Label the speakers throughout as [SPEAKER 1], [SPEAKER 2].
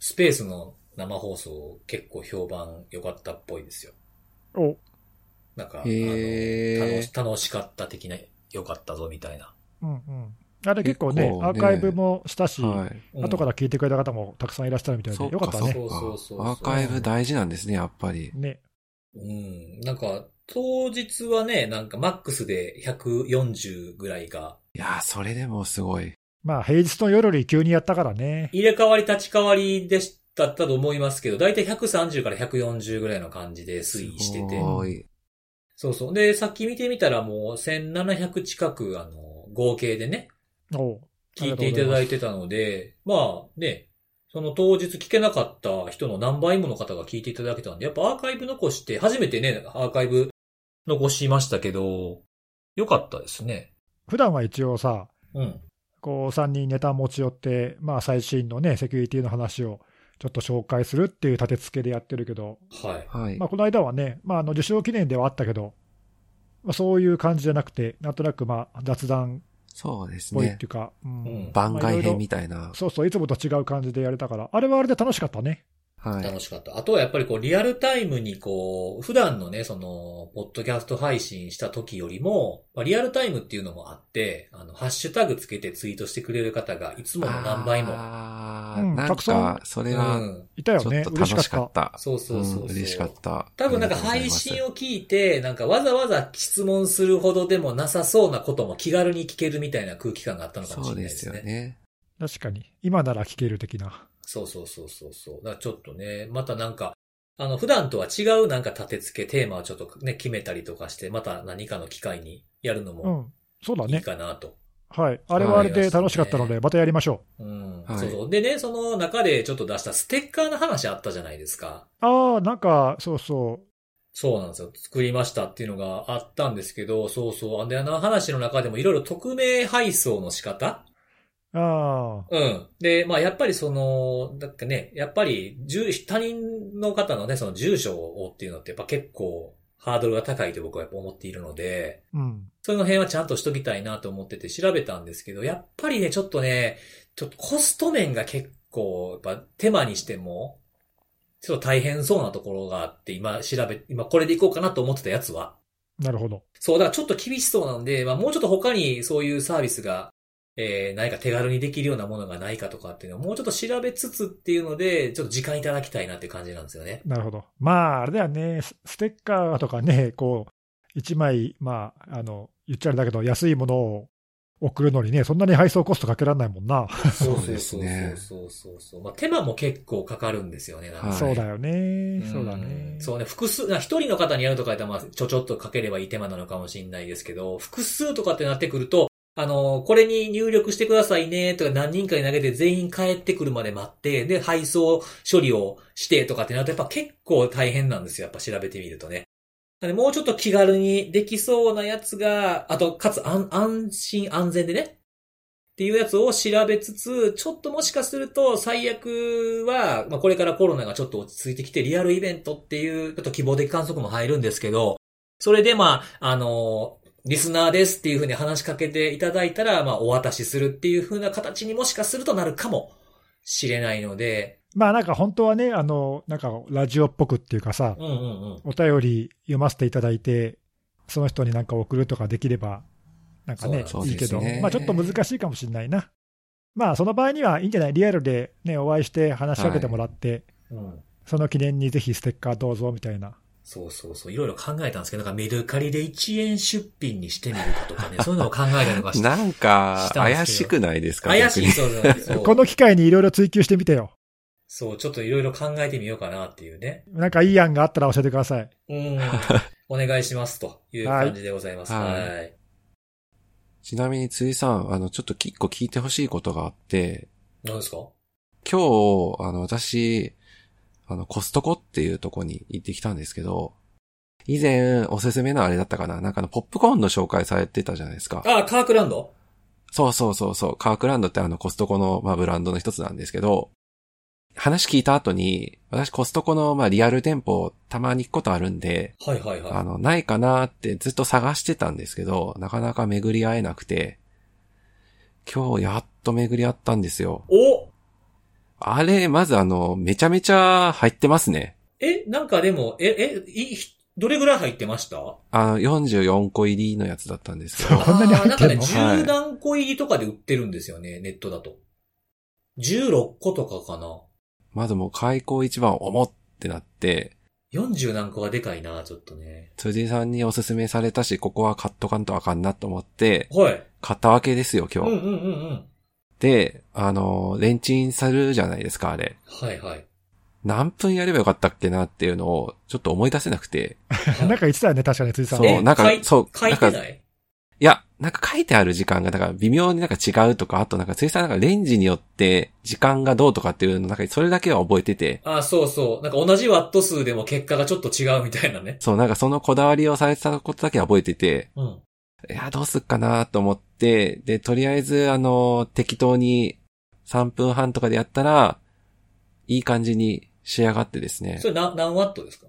[SPEAKER 1] スペースの生放送結構評判良かったっぽいですよ。
[SPEAKER 2] お、
[SPEAKER 1] なんか、あの楽し、楽しかった的な、良かったぞみたいな。
[SPEAKER 2] うんうん。あれ結構ね、
[SPEAKER 3] 結構ね
[SPEAKER 2] アーカイブもしたし、
[SPEAKER 3] はい。
[SPEAKER 1] うん
[SPEAKER 2] 後から聞いてくれた方もたくさんいらっしゃるみたいで、
[SPEAKER 3] そう
[SPEAKER 2] よかったね。
[SPEAKER 3] かそうか
[SPEAKER 1] そうそうそうそう
[SPEAKER 3] アーカイブ大事なんですね、やっぱり。
[SPEAKER 2] ね。
[SPEAKER 1] うん。なんか、当日はね、なんかマックスで140ぐらいが、
[SPEAKER 3] いやー、それでもすごい。
[SPEAKER 2] まあ、平日の夜より急にやったからね。
[SPEAKER 1] 入れ替わり立ち替わりでしだったと思いますけど、だいたい130から140ぐらいの感じで推移して
[SPEAKER 3] す
[SPEAKER 1] て。そうそう。で、さっき見てみたらもう1700近く、あの、合計でね、
[SPEAKER 2] おう
[SPEAKER 1] 聞いていただいてたので、まあね、その当日聞けなかった人の何倍もの方が聞いていただけたんで、やっぱアーカイブ残して、初めてね、アーカイブ残しましたけど、よかったですね。
[SPEAKER 2] 普段は一応さ、
[SPEAKER 1] うん。
[SPEAKER 2] こう、3人ネタ持ち寄って、まあ、最新のね、セキュリティの話をちょっと紹介するっていう立て付けでやってるけど、
[SPEAKER 1] はい。
[SPEAKER 3] はい
[SPEAKER 2] まあ、。この間はね、まあ、あの受賞記念ではあったけど、まあ、そういう感じじゃなくて、なんとなくまあ雑談
[SPEAKER 3] そうですね
[SPEAKER 2] っぽいってい。うか、うん
[SPEAKER 1] うん
[SPEAKER 3] 番外編
[SPEAKER 2] まあいろいろ
[SPEAKER 3] みたいな。
[SPEAKER 2] そうそう、いつもと違う感じでやれたから、あれはあれで楽しかったね。
[SPEAKER 3] はい。
[SPEAKER 1] 楽しかった。あとはやっぱりこう、リアルタイムにこう、普段のね、その、ポッドキャスト配信した時よりも、まあ、リアルタイムっていうのもあって、あの、ハッシュタグつけてツイートしてくれる方がいつもの何倍も。
[SPEAKER 2] うん
[SPEAKER 3] あーなん
[SPEAKER 2] たくさん
[SPEAKER 3] か、それが、
[SPEAKER 1] うん。
[SPEAKER 2] いたよね。
[SPEAKER 3] ちょっと
[SPEAKER 2] 嬉しかっ。
[SPEAKER 3] 楽したかったた。
[SPEAKER 1] そうそうそうそう
[SPEAKER 3] うん嬉しかった。
[SPEAKER 1] 多分なんか配信を聞いて、なんかわざわざ質問するほどでもなさそうなことも気軽に聞けるみたいな空気感があったのかもし
[SPEAKER 3] そうで
[SPEAKER 1] れないですすね。
[SPEAKER 3] よね。
[SPEAKER 2] 確かに。今なら聞ける的な。
[SPEAKER 1] そうそうそうそうそう。だからちょっとね、またなんか、あの、普段とは違うなんか立て付け、テーマをちょっとね、決めたりとかして、また何かの機会にやるの
[SPEAKER 2] う
[SPEAKER 1] も
[SPEAKER 2] ん。そうだ
[SPEAKER 1] いい
[SPEAKER 2] ね。
[SPEAKER 1] かなと。
[SPEAKER 2] はい。あれはあれで楽しかったので、またやりましょ
[SPEAKER 1] うん。
[SPEAKER 3] はい
[SPEAKER 1] そうそう。でね、その中でちょっと出したステッカーの話あったじゃないですか。
[SPEAKER 2] う。ああ、なんか、そうそ
[SPEAKER 1] そうなんですよ。作りましたっていうのがあったんですけど、そうそう。で、あの話の中でもいろいろ匿名配送の仕方
[SPEAKER 2] う。ああ。
[SPEAKER 1] うん。で、まあ、やっぱりその、だっけね、やっぱり、住他人の方のね、その住所をっていうのってやっぱ結構ハードルが高いと僕はやっぱ思っているので、
[SPEAKER 2] うん。
[SPEAKER 1] その辺はちゃんとしときたいなと思ってて調べたんですけど、やっぱりね、ちょっとね、ちょっとコスト面が結構、やっぱ手間にしても、ちょっと大変そうなところがあって、今調べ、今これでいこうかなと思ってたやつは。
[SPEAKER 2] なるほど。
[SPEAKER 1] そう、だからちょっと厳しそうなんで、まあもうちょっと他にそういうサービスが、えー、何か手軽にできるようなものがないかとかっていうのをもうちょっと調べつつっていうので、ちょっと時間いただきたいなっていう感じなんですよね。
[SPEAKER 2] なるほど。まあ、あれだよね。スステッカーとかね、こう、一枚、まあ、あの、言っちゃあれだけど、安いものを送るのにね、そんなに配送コストかけられないもんな。
[SPEAKER 3] そうですね
[SPEAKER 1] そうそうそうそう。まあ手間も結構かかるんですよね。なんか
[SPEAKER 3] はい
[SPEAKER 2] そうだよね。
[SPEAKER 1] ん
[SPEAKER 2] そうだね。
[SPEAKER 1] そうね、複数、な一人の方にやるとかやったら、まあ、ちょちょっとかければいい手間なのかもしれないですけど、複数とかってなってくると、あの、これに入力してくださいね、とか何人かに投げて全員帰ってくるまで待って、で、配送処理をしてとかってなると、やっぱ結構大変なんですよ。やっぱ調べてみるとね。もうちょっと気軽にできそうなやつが、あと、かつ安安心安全でね、っていうやつを調べつつ、ちょっともしかすると最悪は、まあこれからコロナがちょっと落ち着いてきてリアルイベントっていう、ちょっと希望的観測も入るんですけど、それでまあ、あの、リスナーですっていうふうに話しかけていただいたら、まあお渡しするっていうふうな形にもしかするとなるかもしれないので、
[SPEAKER 2] まあなんか本当はね、あの、なんかラジオっぽくっていうかさ、
[SPEAKER 1] うんうんうん。
[SPEAKER 2] お便り読ませていただいて、その人になんか送るとかできれば、なんかね、いいけど、
[SPEAKER 3] ね
[SPEAKER 2] まあちょっと難しいかもしれないな。まあその場合にはいいんじゃない？リアルでね、お会いして話しかけてもらって、
[SPEAKER 1] うん。
[SPEAKER 2] その記念にぜひステッカーどうぞみたいな。
[SPEAKER 1] そうそうそう。いろいろ考えたんですけど、なんかメルカリで1円出品にしてみるかとかね、そういうのを考えたりとかして。
[SPEAKER 3] なんか、怪しくないですか
[SPEAKER 1] 怪しい、
[SPEAKER 3] 逆
[SPEAKER 1] そうそうそう。
[SPEAKER 2] この機会にいろいろ追求してみてよ。
[SPEAKER 1] そう、ちょっといろいろ考えてみようかなっていうね。
[SPEAKER 2] なんかいい案があったら教えてください。
[SPEAKER 1] うん。お願いしますという感じでございます。は。
[SPEAKER 3] はいいちなみに、ついさん、あの、ちょっと一個聞いてほしいことがあって、
[SPEAKER 1] 何ですか？
[SPEAKER 3] 今日、あの、私、あの、コストコっていうとこに行ってきたんですけど、以前、おすすめのあれだったかな？なんかあの、ポップコーンの紹介されてたじゃないですか。
[SPEAKER 1] あ、カークランド？
[SPEAKER 3] そうそうそうそう。カークランドってあの、コストコの、まあ、ブランドの一つなんですけど、話聞いた後に、私コストコの、まあ、リアル店舗、たまに行くことあるんで、
[SPEAKER 1] はいはいはい。
[SPEAKER 3] あの、ないかなってずっと探してたんですけど、なかなか巡り合えなくて、今日やっと巡り合ったんですよ。
[SPEAKER 1] お
[SPEAKER 3] あれ、まずあの、めちゃめちゃ入ってますね。
[SPEAKER 1] え、なんかでも、え、え、い、どれぐらい入ってました？
[SPEAKER 3] あの、44個入りのやつだったんですけど。
[SPEAKER 2] こんなに入ってんの？
[SPEAKER 1] なんかね、
[SPEAKER 3] はい
[SPEAKER 1] 10何個入りとかで売ってるんですよね、ネットだと。16個とかかな。
[SPEAKER 3] まずもう開口一番重ってなって、
[SPEAKER 1] 40何個がでかいな、ちょっとね。
[SPEAKER 3] 辻さんにおすすめされたし、ここは買っとかんとあかんなと思って、
[SPEAKER 1] はい。
[SPEAKER 3] 買ったわけですよ、今日。
[SPEAKER 1] うんうんうんうん。
[SPEAKER 3] で、あの、レンチンされるじゃないですか、あれ。
[SPEAKER 1] はいはい。
[SPEAKER 3] 何分やればよかったっけなっていうのを、ちょっと思い出せなくて。
[SPEAKER 2] なんか言ってたよね、確かに、辻さん。
[SPEAKER 3] そう、なんか
[SPEAKER 1] 書い、
[SPEAKER 3] そう、
[SPEAKER 1] 書い
[SPEAKER 3] なんか、
[SPEAKER 1] てない
[SPEAKER 3] いや、なんか書いてある時間が、だから微妙になんか違うとか、あとなんか、辻さんなんかレンジによって時間がどうとかっていうの、なんかそれだけは覚えてて、
[SPEAKER 1] あ、そうそう。なんか同じワット数でも結果がちょっと違うみたいなね。
[SPEAKER 3] そう、なんかそのこだわりをされてたことだけは覚えてて、
[SPEAKER 1] うん。
[SPEAKER 3] いや、どうすっかなと思って、で、とりあえず、あの、適当に3分半とかでやったら、いい感じに仕上がってですね
[SPEAKER 1] そ、れな何ワットですか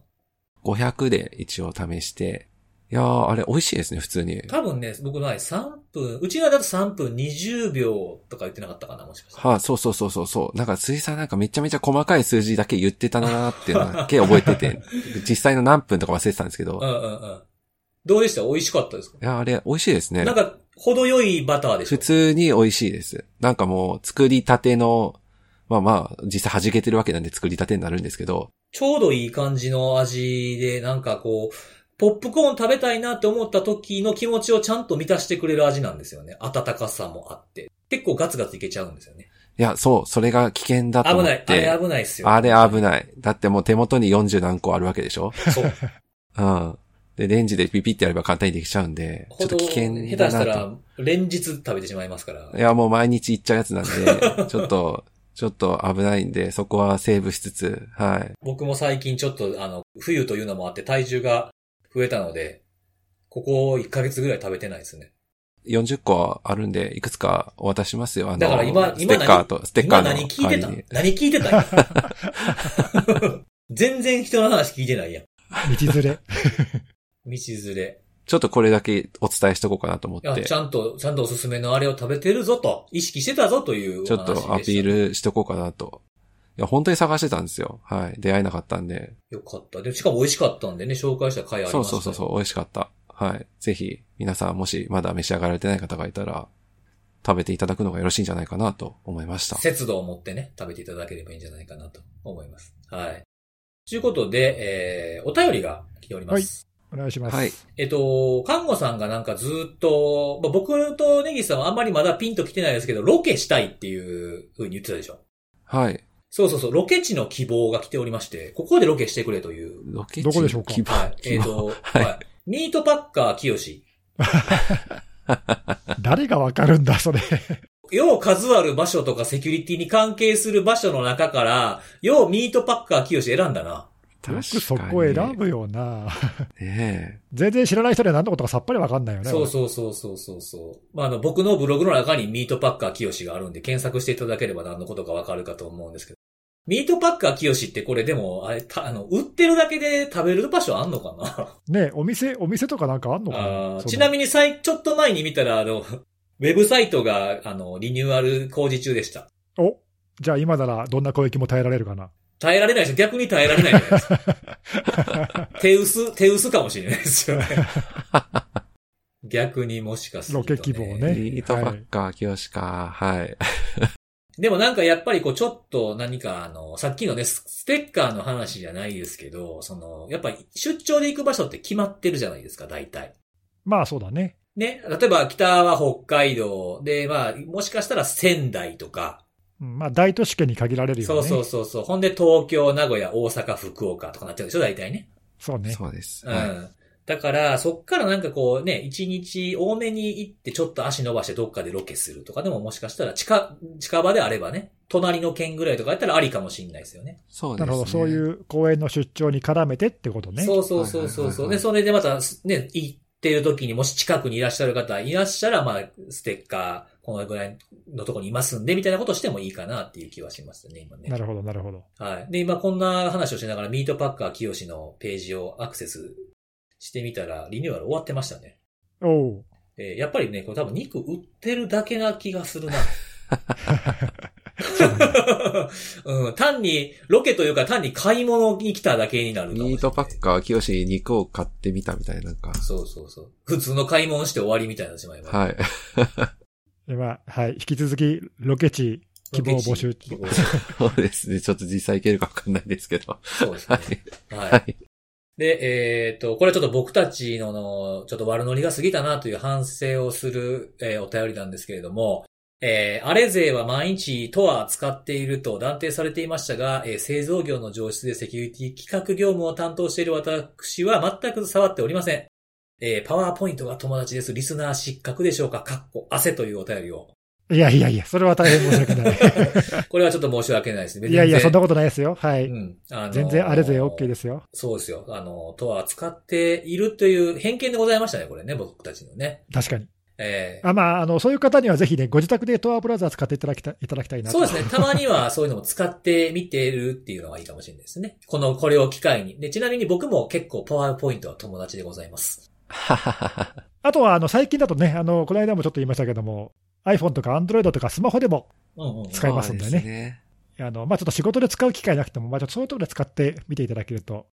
[SPEAKER 3] ？500で一応試して、いやー、あれ美味しいですね、普通に。
[SPEAKER 1] 多分ね、僕の場合3分、うちらだと3分20秒とか言ってなかったかな、もしかしたら。
[SPEAKER 3] はあ、そうそうそうそうそう。なんか、辻さんなんかめちゃめちゃ細かい数字だけ言ってたなーっていうのだけ覚えてて、実際の何分とか忘れてたんですけど、い
[SPEAKER 1] うんうんうん。どうでした？美味しかったですか？
[SPEAKER 3] や、あれ美味しいですね
[SPEAKER 1] なん。か、程よいバターでしょ
[SPEAKER 3] 普通に美味しいです。なんかもう、作りたての、まあまあ、実際弾けてるわけなんで作りたてになるんですけど、
[SPEAKER 1] ちょうどいい感じの味で、なんかこう、ポップコーン食べたいなって思った時の気持ちをちゃんと満たしてくれる味なんですよね。温かさもあって。結構ガツガツいけちゃうんですよね。
[SPEAKER 3] いや、そう、それが危険だと思っ
[SPEAKER 1] 危ない。あれ
[SPEAKER 3] て。
[SPEAKER 1] 危ないっすよ。
[SPEAKER 3] あれ危ない。だってもう手元に40何個あるわけでしょ？
[SPEAKER 1] そう。
[SPEAKER 3] うん。で、レンジでピピってやれば簡単にできちゃうんで、ちょっと危険
[SPEAKER 1] 下手
[SPEAKER 3] だなと。
[SPEAKER 1] したら、連日食べてしまいますから。
[SPEAKER 3] いや、もう毎日行っちゃうやつなんで、ちょっと、ちょっと危ないんで、そこはセーブしつつ、はい。
[SPEAKER 1] 僕も最近ちょっと、あの、冬というのもあって体重が増えたので、ここ1ヶ月ぐらい食べてないですね。
[SPEAKER 3] 40個あるんで、いくつかお渡ししますよ。あの、
[SPEAKER 1] だから今
[SPEAKER 3] ステッカーと、ステッカー
[SPEAKER 1] 今
[SPEAKER 3] の
[SPEAKER 1] 何聞いてた？何聞いてた 全然人の話聞いてないやん。
[SPEAKER 2] 道連れ。
[SPEAKER 1] 道連れ。
[SPEAKER 3] ちょっとこれだけお伝えしとこうかなと思っ
[SPEAKER 1] いや、
[SPEAKER 3] て
[SPEAKER 1] ち、ゃんと、ちゃんとおすすめのあれを食べてるぞと、意識してたぞというお話
[SPEAKER 3] ちょっとアピールしとこうかなと。いや、本当に探してたんですよ。はい。出会えなかったんで。
[SPEAKER 1] よかった。で、しかも美味しかったんでね、紹介した回あり
[SPEAKER 3] そう
[SPEAKER 1] ましたよ
[SPEAKER 3] そうそうそう、美味しかった。はい。ぜひ、皆さんもしまだ召し上がられてない方がいたら、食べていただくのがよろしいんじゃないかなと思いました。
[SPEAKER 1] 節度を持ってね、食べていただければいいんじゃないかなと思います。はい。ということで、えー、お便りが来ております。
[SPEAKER 2] お願いします。
[SPEAKER 3] はい。
[SPEAKER 1] えっと、看護さんがなんかずっと、まあ、僕とネギさんはあんまりまだピンと来てないですけど、ロケしたいっていう風に言ってたでしょ？
[SPEAKER 3] はい。
[SPEAKER 1] そうそうそう、ロケ地の希望が来ておりまして、ここでロケしてくれという。
[SPEAKER 3] ロケ地
[SPEAKER 2] どこでしょうか？
[SPEAKER 3] 希望
[SPEAKER 1] はい。えっ、と、
[SPEAKER 3] はい
[SPEAKER 1] はい。ミートパッカー清志。
[SPEAKER 2] 誰がわかるんだ、それ。
[SPEAKER 1] よう数ある場所とかセキュリティに関係する場所の中から、ようミートパッカー清志選んだな。
[SPEAKER 2] よくそこ選ぶよな。
[SPEAKER 3] ね
[SPEAKER 2] 全然知らない人で何のことかさっぱりわかんないよね。
[SPEAKER 1] そうそうそうそうそうそう。まあ、あの、僕のブログの中にミートパッカー清志があるんで、検索していただければ何のことかわかるかと思うんですけど。ミートパッカー清志ってこれでも、あれ、たあの、売ってるだけで食べる場所あんのかな？
[SPEAKER 2] ねお店、お店とかなんかあんのか
[SPEAKER 1] あ
[SPEAKER 2] な
[SPEAKER 1] ーちなみにさい、ちょっと前に見たら、あの、ウェブサイトが、あの、リニューアル工事中でした。
[SPEAKER 2] に。おじゃあ今ならどんな攻撃も耐えられるかな？
[SPEAKER 1] 耐えられないです逆に耐えられないじゃないですか。手薄、手薄かもしれないですよね。逆にもしかすると、
[SPEAKER 2] ロケ希望ね
[SPEAKER 3] ミートパッカー、清しか、はい。
[SPEAKER 1] でもなんかやっぱりこうちょっと何かあの、さっきのね、スステッカーの話じゃないですけど、その、やっぱり出張で行く場所って決まってるじゃないですか、大体。
[SPEAKER 2] まあそうだね。
[SPEAKER 1] ね。例えば北は北海道で、まあ、もしかしたら仙台とか、
[SPEAKER 2] うんまあ大都市圏に限られるよね。
[SPEAKER 1] そうそうそうそう。ほんで東京、名古屋、大阪、福岡とかなっちゃうでしょ、大体ね。
[SPEAKER 2] そうね。
[SPEAKER 3] そうです。
[SPEAKER 1] うん。
[SPEAKER 3] はい
[SPEAKER 1] だから、そっからなんかこうね、一日多めに行ってちょっと足伸ばしてどっかでロケするとかでももしかしたら近、近場であればね、隣の県ぐらいとかやったらありかもしれないですよね。
[SPEAKER 3] そうですね。
[SPEAKER 2] なるほど。そういう公園の出張に絡めてってことね。
[SPEAKER 1] そうそうそうそうそう。で、それでまたね、行ってる時にもし近くにいらっしゃる方いらっしゃら、まあ、ステッカー、このぐらいのとこにいますんで、みたいなことしてもいいかなっていう気はしますね、今ね。
[SPEAKER 2] なるほど、なるほど。
[SPEAKER 1] はい。で、今こんな話をしながら、ミートパッカー清のページをアクセスしてみたら、リニューアル終わってましたね。
[SPEAKER 2] おう
[SPEAKER 1] えーやっぱりね、これ多分肉売ってるだけな気がするな。うん、単に、ロケというか単に買い物に来ただけになる
[SPEAKER 3] ミートパッカー、清し肉を買ってみたみたいな、なんか。
[SPEAKER 1] そうそうそう。普通の買い物して終わりみたいになってしまいます。
[SPEAKER 3] はい。
[SPEAKER 2] でまあ、はい。引き続き、ロケ地、希望募集。
[SPEAKER 3] そうですね。ちょっと実際いけるかわかんないですけど。
[SPEAKER 1] そうです
[SPEAKER 3] は
[SPEAKER 1] ね。
[SPEAKER 3] い。
[SPEAKER 1] はい。
[SPEAKER 3] はい。
[SPEAKER 1] で、えっ、と、これちょっと僕たちのの、ちょっと悪ノリが過ぎたなという反省をする、えーお便りなんですけれども、えー、あれ勢は毎日とは使っていると断定されていましたが、えー製造業の上質でセキュリティ企画業務を担当している私は全く触っておりません。えー、パワーポイントが友達です。リスナー失格でしょうか？かっこ、汗というお便りを。
[SPEAKER 2] いやいやいや、それは大変申し訳ない。
[SPEAKER 1] これはちょっと申し訳ないですね。
[SPEAKER 2] いやいや、そんな
[SPEAKER 1] こ
[SPEAKER 2] ことないですよ。はい。
[SPEAKER 1] うん。あのー
[SPEAKER 2] 全然あれぜ OK ですよ。
[SPEAKER 1] そうですよ。あの、とは使っているという偏見でございましたね、これね、僕たちのね。
[SPEAKER 2] 確かに。
[SPEAKER 1] ええ
[SPEAKER 2] あまあ、あの、そういう方にはぜひね、ご自宅でトアブラウザー使っていただきたいいただきたいなと
[SPEAKER 1] そうですね。たまにはそういうのも使ってみてるっていうのがいいかもしれないですね。この、これを機会に。で、ちなみに僕も結構パワーポイントは友達でございます。
[SPEAKER 2] あとは、あの、最近だとね、あの、この間もちょっと言いましたけども、iPhone とか Android とかスマホでも。使いますんでね
[SPEAKER 3] そうね。
[SPEAKER 2] あの、まあ、ちょっと仕事で使う機会なくても、まあ、ちょっとそういうところで使ってみていただけると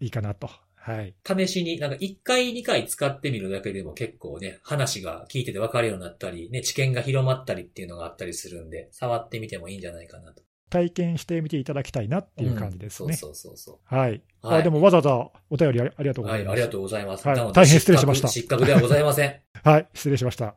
[SPEAKER 2] いいかなと。はい。
[SPEAKER 1] 試しに、なんか1回2回使ってみるだけでも結構ね、話が聞いてて分かるようになったり、ね、知見が広まったりっていうのがあったりするんで、触ってみてもいいんじゃないかなと。
[SPEAKER 2] 体験してみていただきたいなっていう感じですね。
[SPEAKER 1] うんそうそうそうそ
[SPEAKER 2] はい。
[SPEAKER 1] はい
[SPEAKER 2] あでもわざわざお便りありがとう
[SPEAKER 1] う。
[SPEAKER 2] ござます。
[SPEAKER 1] はいい、ありがとうございます。
[SPEAKER 2] はい大変失礼しました
[SPEAKER 1] 失格ではございません。
[SPEAKER 2] はい、失礼しました。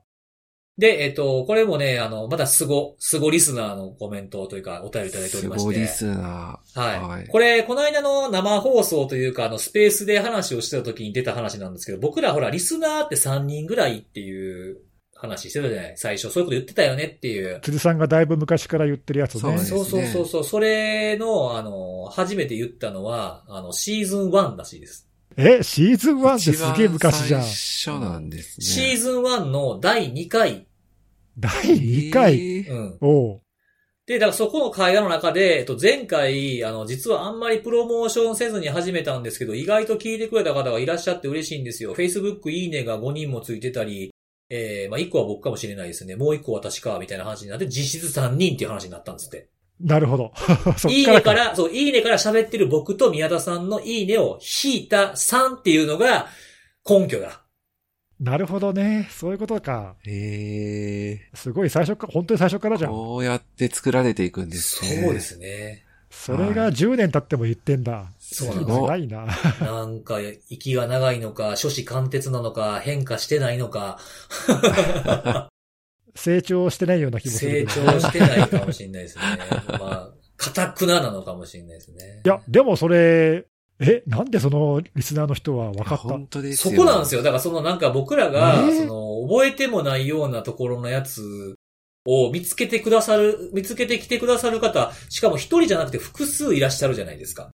[SPEAKER 1] で、えっ、と、これもね、あの、またスゴ、スゴリスナーのコメントというか、お便りいただいており
[SPEAKER 3] す
[SPEAKER 1] まして。
[SPEAKER 3] ごいリスナー。
[SPEAKER 1] はい。
[SPEAKER 3] はい
[SPEAKER 1] これ、この間の生放送というか、あの、スペースで話をしてた時に出た話なんですけど、僕らほら、リスナーって3人ぐらいっていう話してたじゃない最初、そういうこと言ってたよねっていう。
[SPEAKER 2] 辻さんがだいぶ昔から言ってるやつね
[SPEAKER 3] そうで。す
[SPEAKER 1] そうそうそうそう。それの、あの、初めて言ったのは、あの、シーズン1らしいです。
[SPEAKER 2] え、シーズン1ってすげえ昔じゃん。
[SPEAKER 3] 最初なんですね。
[SPEAKER 1] シーズン1の第2回。
[SPEAKER 2] 第2回？
[SPEAKER 3] えー
[SPEAKER 1] うん。
[SPEAKER 2] おう
[SPEAKER 1] で、だからそこの会話の中で、えっと、前回、あの、実はあんまりプロモーションせずに始めたんですけど、意外と聞いてくれた方がいらっしゃって嬉しいんですよ。Facebook いいねが5人もついてたり、えー、まあ、1個は僕かもしれないですね。もう1個私か、みたいな話になって、実質3人っていう話になったんですって。
[SPEAKER 2] なるほど。
[SPEAKER 1] いい。ねから、そう、いいねから喋ってる僕と宮田さんのいいねを引いた3っていうのが根拠だ。
[SPEAKER 2] なるほどね。そういうことか。
[SPEAKER 3] え
[SPEAKER 2] すごい最初から、本当に最初からじ
[SPEAKER 3] ー、
[SPEAKER 2] ゃん。
[SPEAKER 3] こうやって作られていくんですね。
[SPEAKER 1] そうですね。
[SPEAKER 2] それが10年経っても言ってんだ。
[SPEAKER 1] そうなんです
[SPEAKER 2] 長いな。
[SPEAKER 1] なんか、息が長いのか、諸子貫徹なのか、変化してないのか、
[SPEAKER 2] 成長してないような気もす
[SPEAKER 1] 成
[SPEAKER 2] るけど。
[SPEAKER 1] 長してないかもしれないですね。まあ、堅くななのかもしれないですね。
[SPEAKER 2] いや、でもそれ、え、なんでそのリスナーの人は分かった？
[SPEAKER 3] 本当です
[SPEAKER 1] そ
[SPEAKER 3] よ。
[SPEAKER 1] こなんですよ。だからそのなんか僕らが、
[SPEAKER 2] えー？
[SPEAKER 1] その、覚えてもないようなところのやつを見つけてくださる、見つけてきてくださる方、しかも一人じゃなくて複数いらっしゃるじゃないですか。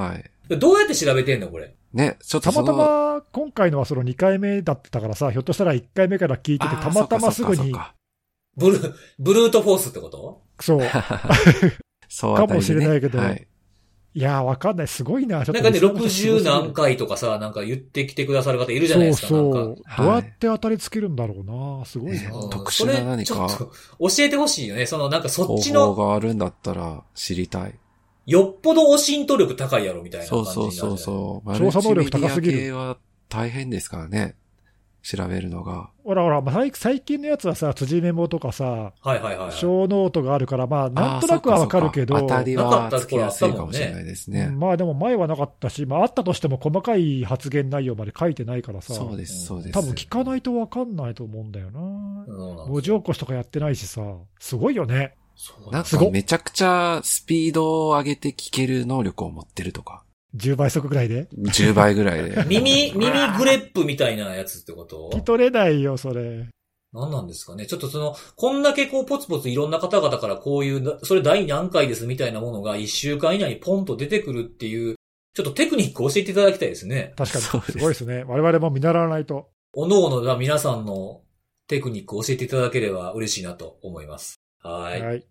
[SPEAKER 3] はい。
[SPEAKER 1] どうやって調べてんのこれ？
[SPEAKER 3] ね、ちょっと
[SPEAKER 2] たまたま今回のはその2回目だったからさ、ひょっとしたら1回目から聞いてて、たまたますぐに、
[SPEAKER 1] ブルー、ブルートフォースってこと？
[SPEAKER 2] そう。
[SPEAKER 3] そう
[SPEAKER 2] かもしれないけど
[SPEAKER 3] はい。
[SPEAKER 2] いやー、わかんない。すごいな。ちょっと
[SPEAKER 1] なんかね、
[SPEAKER 2] リスナーの人すご
[SPEAKER 1] 60
[SPEAKER 2] すぎる
[SPEAKER 1] 何回とかさ、なんか言ってきてくださる方いるじゃないですか。
[SPEAKER 2] そう
[SPEAKER 1] なんか。
[SPEAKER 2] そう。どうやって当たりつけるんだろうな。すごいな。
[SPEAKER 1] うん
[SPEAKER 3] 特殊な何か
[SPEAKER 1] それちょっと教えてほしいよね。そのなんかそっ
[SPEAKER 3] 方
[SPEAKER 1] ちの、
[SPEAKER 3] 法があるんだったら知りたい。
[SPEAKER 1] よっぽどお浸透力高いやろみたいな感
[SPEAKER 3] そう
[SPEAKER 1] じになるじゃない？
[SPEAKER 3] そうそうそう。
[SPEAKER 2] 調査能力高すぎる
[SPEAKER 3] は大変ですからね。調べるのが。
[SPEAKER 2] ほらほら、まあ最最近のやつはさ、辻メモとかさ、
[SPEAKER 1] はいはいはいはい。
[SPEAKER 2] 小ノートがあるから、まあ、なんとなくはわかるけど、
[SPEAKER 3] 当たりはつきやすいかもしれないですね。
[SPEAKER 2] うんまあでも前はなかったし、まああったとしても細かい発言内容まで書いてないからさ、
[SPEAKER 3] そうです、そうです。
[SPEAKER 2] 多分聞かないとわかんないと思うんだよな。
[SPEAKER 1] うん
[SPEAKER 2] 文字起こしとかやってないしさ、すごいよね。
[SPEAKER 1] そう
[SPEAKER 3] なん
[SPEAKER 2] すごっ
[SPEAKER 3] かめちゃくちゃスピードを上げて聞ける能力を持ってるとか。
[SPEAKER 2] 10倍速ぐらいで
[SPEAKER 3] ？10倍ぐらいで。
[SPEAKER 1] 耳、耳グレップみたいなやつってこと？
[SPEAKER 2] 聞き取れないよ、それ。
[SPEAKER 1] 何なんですかね？ちょっとその、こんだけこうポツポツいろんな方々からこういう、それ第何回ですみたいなものが一週間以内にポンと出てくるっていう、ちょっとテクニックを教えていただきたいですね。
[SPEAKER 2] 確かに。
[SPEAKER 3] そうです
[SPEAKER 2] すごいですね。我々も見習わないと。
[SPEAKER 1] おのおのが皆さんのテクニックを教えていただければ嬉しいなと思います。はい。
[SPEAKER 2] はい。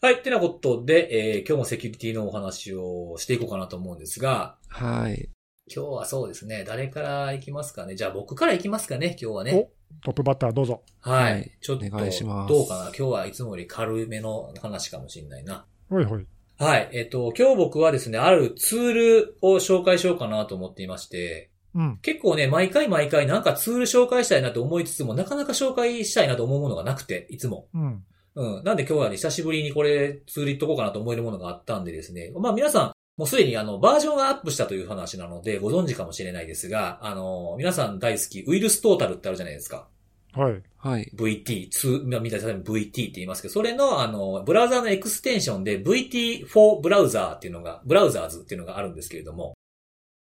[SPEAKER 1] はい。ってなことで、えー今日もセキュリティのお話をしていこうかなと思うんですが、
[SPEAKER 3] はい。
[SPEAKER 1] 今日はそうですね。誰から行きますかね？じゃあ僕から行きますかね、今日はね。
[SPEAKER 2] トップバッターどうぞ。
[SPEAKER 1] はい。
[SPEAKER 3] はい
[SPEAKER 1] ちょっと、
[SPEAKER 3] お願いします
[SPEAKER 1] どうかな？今日はいつもより軽めの話かもしれないな。
[SPEAKER 2] ほいほい。
[SPEAKER 1] はい。えっと、今日僕はですね、あるツールを紹介しようかなと思っていまして、
[SPEAKER 2] うん。
[SPEAKER 1] 結構ね、毎回毎回なんかツール紹介したいなと思いつつも、なかなか紹介したいなと思うものがなくて、いつも。
[SPEAKER 2] うん。
[SPEAKER 1] うん。なんで今日はね、久しぶりにこれツール言っとこうかなと思えるものがあったんでですね。まあ皆さん、もうすでにあの、バージョンがアップしたという話なので、ご存知かもしれないですが、あの、皆さん大好き、ウイルストータルってあるじゃないですか。
[SPEAKER 2] はい。
[SPEAKER 3] はい。
[SPEAKER 1] VT、2、まあ、みたいな VT って言いますけど、それの、あの、ブラウザーのエクステンションで VT4 ブラウザーっていうのが、ブラウザーズっていうのがあるんですけれども、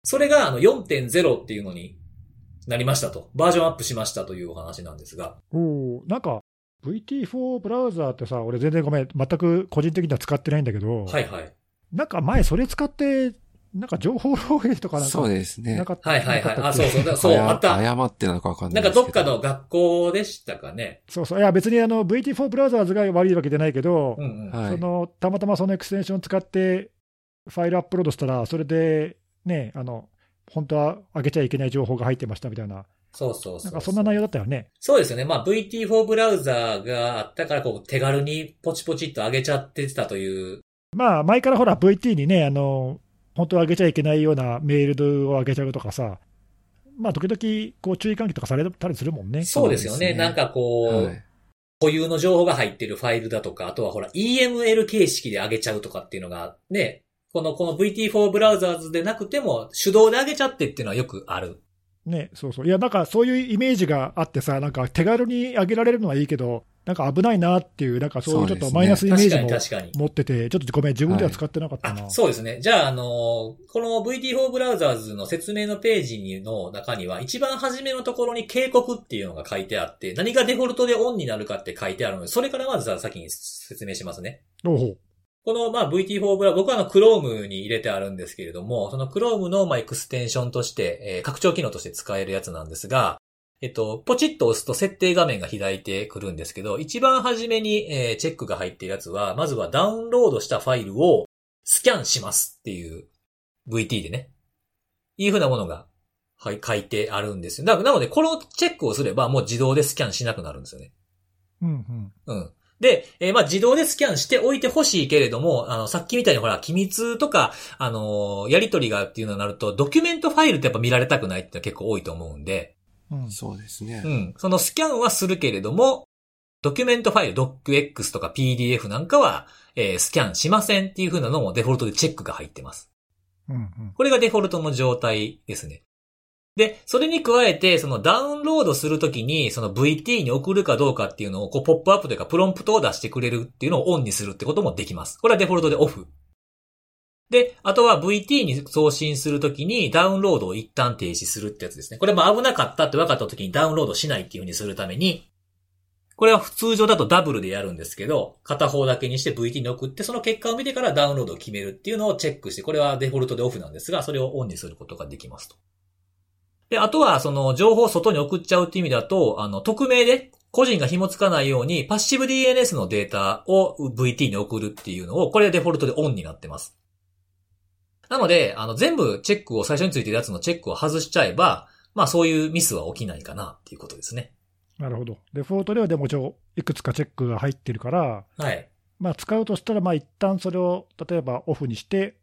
[SPEAKER 1] それがあの4.0っていうのになりましたと。バージョンアップしましたというお話なんですが。
[SPEAKER 2] おーなんか、VT4 ブラウザーってさ、俺全然ごめん、全く個人的には使ってないんだけど、
[SPEAKER 1] はいはい。
[SPEAKER 2] なんか前それ使って、なんか情報漏洩とかなんか、
[SPEAKER 3] そうですね
[SPEAKER 2] な。かった。
[SPEAKER 1] はいはいはい。あ、そうそう。だそう、あった。
[SPEAKER 3] 誤ってなのかわかんな
[SPEAKER 1] ないん
[SPEAKER 3] ですけど。
[SPEAKER 1] かどっかの学校でしたかね？
[SPEAKER 2] そうそう。いや、別にあの VT4 ブラウザーズが悪いわけじゃないけど、
[SPEAKER 1] うんうん。
[SPEAKER 3] はい
[SPEAKER 2] そのたまたまそのエクステンション使って、ファイルアップロードしたら、それでね、あの本当は上げちゃいけない情報が入ってましたみたいな、
[SPEAKER 1] そうそうそう。
[SPEAKER 2] なんかそんな内容だったよね。
[SPEAKER 1] そうですよね。まあ VT4 ブラウザーがあったから、こう手軽にポチポチっと上げちゃってたという
[SPEAKER 2] まあ、前からほら、VT にね、あの本当は上げちゃいけないようなメールを上げちゃうとかさ、まあ、時々こう注意喚起とかされたりするもんね。
[SPEAKER 1] そうですよね。
[SPEAKER 3] ね
[SPEAKER 1] なんかこう、
[SPEAKER 3] はい。
[SPEAKER 1] 固有の情報が入ってるファイルだとか、あとはほら EML 形式で上げちゃうとかっていうのがね、この、この VT4 ブラウザーズでなくても手動で上げちゃってっていうのはよくある。
[SPEAKER 2] ね、そうそう。いや、なんかそういうイメージがあってさ、なんか手軽に上げられるのはいいけど、なんか危ないなっていう、なんかそういうちょっとマイナスイメージも
[SPEAKER 1] 確かに。
[SPEAKER 2] 持ってて、ちょっとごめん、自分では使ってなかったな。
[SPEAKER 1] あ、そうですね。じゃあ、あのーこの VT4 ブラウザーズの説明のページにの中には、一番初めのところに警告っていうのが書いてあって、何がデフォルトでオンになるかって書いてあるので、それからまずは先に説明しますね。
[SPEAKER 2] おうほう
[SPEAKER 1] この、まあ、VT4 ブラウザ、僕はあの、Chrome に入れてあるんですけれども、その Chrome の、まあ、エクステンションとして、えー拡張機能として使えるやつなんですが、えっと、ポチッと押すと設定画面が開いてくるんですけど、一番初めに、えーチェックが入っているやつは、まずはダウンロードしたファイルをスキャンしますっていう VT でね。いうふうなものが、はい、書いてあるんですよ。ななので、このチェックをすればもう自動でスキャンしなくなるんですよね。
[SPEAKER 2] うんうん。
[SPEAKER 1] うん。で、えーまあ、自動でスキャンしておいてほしいけれども、あの、さっきみたいにほら、機密とか、あのーやりとりがっていうのになると、ドキュメントファイルってやっぱ見られたくないって結構多いと思うんで、
[SPEAKER 2] うん
[SPEAKER 3] そうですね
[SPEAKER 1] う。ん。そのスキャンはするけれども、ドキュメントファイル、DocX とか PDF なんかは、えースキャンしませんっていう風なのもデフォルトでチェックが入ってます。
[SPEAKER 2] うんうん。
[SPEAKER 1] これがデフォルトの状態ですね。で、それに加えて、そのダウンロードするときに、その VT に送るかどうかっていうのを、こう、ポップアップというか、プロンプトを出してくれるっていうのをオンにするってこともできます。これはデフォルトでオフ。で、あとは VT に送信するときにダウンロードを一旦停止するってやつですね。これも危なかったって分かったときにダウンロードしないっていう風にするために、これは通常だとダブルでやるんですけど、片方だけにして VT に送って、その結果を見てからダウンロードを決めるっていうのをチェックして、これはデフォルトでオフなんですが、それをオンにすることができますと。で、あとは、その、情報を外に送っちゃうっていう意味だと、あの、匿名で、個人が紐つかないように、パッシブ DNS のデータを VT に送るっていうのを、これはデフォルトでオンになってます。なので、あの、全部チェックを最初についてるやつのチェックを外しちゃえば、まあそういうミスは起きないかなっていうことですね。
[SPEAKER 2] なるほど。デフォルトではでも一応、いくつかチェックが入ってるから、
[SPEAKER 1] はい。
[SPEAKER 2] まあ、使うとしたら、まあ一旦それを例えばオフにして、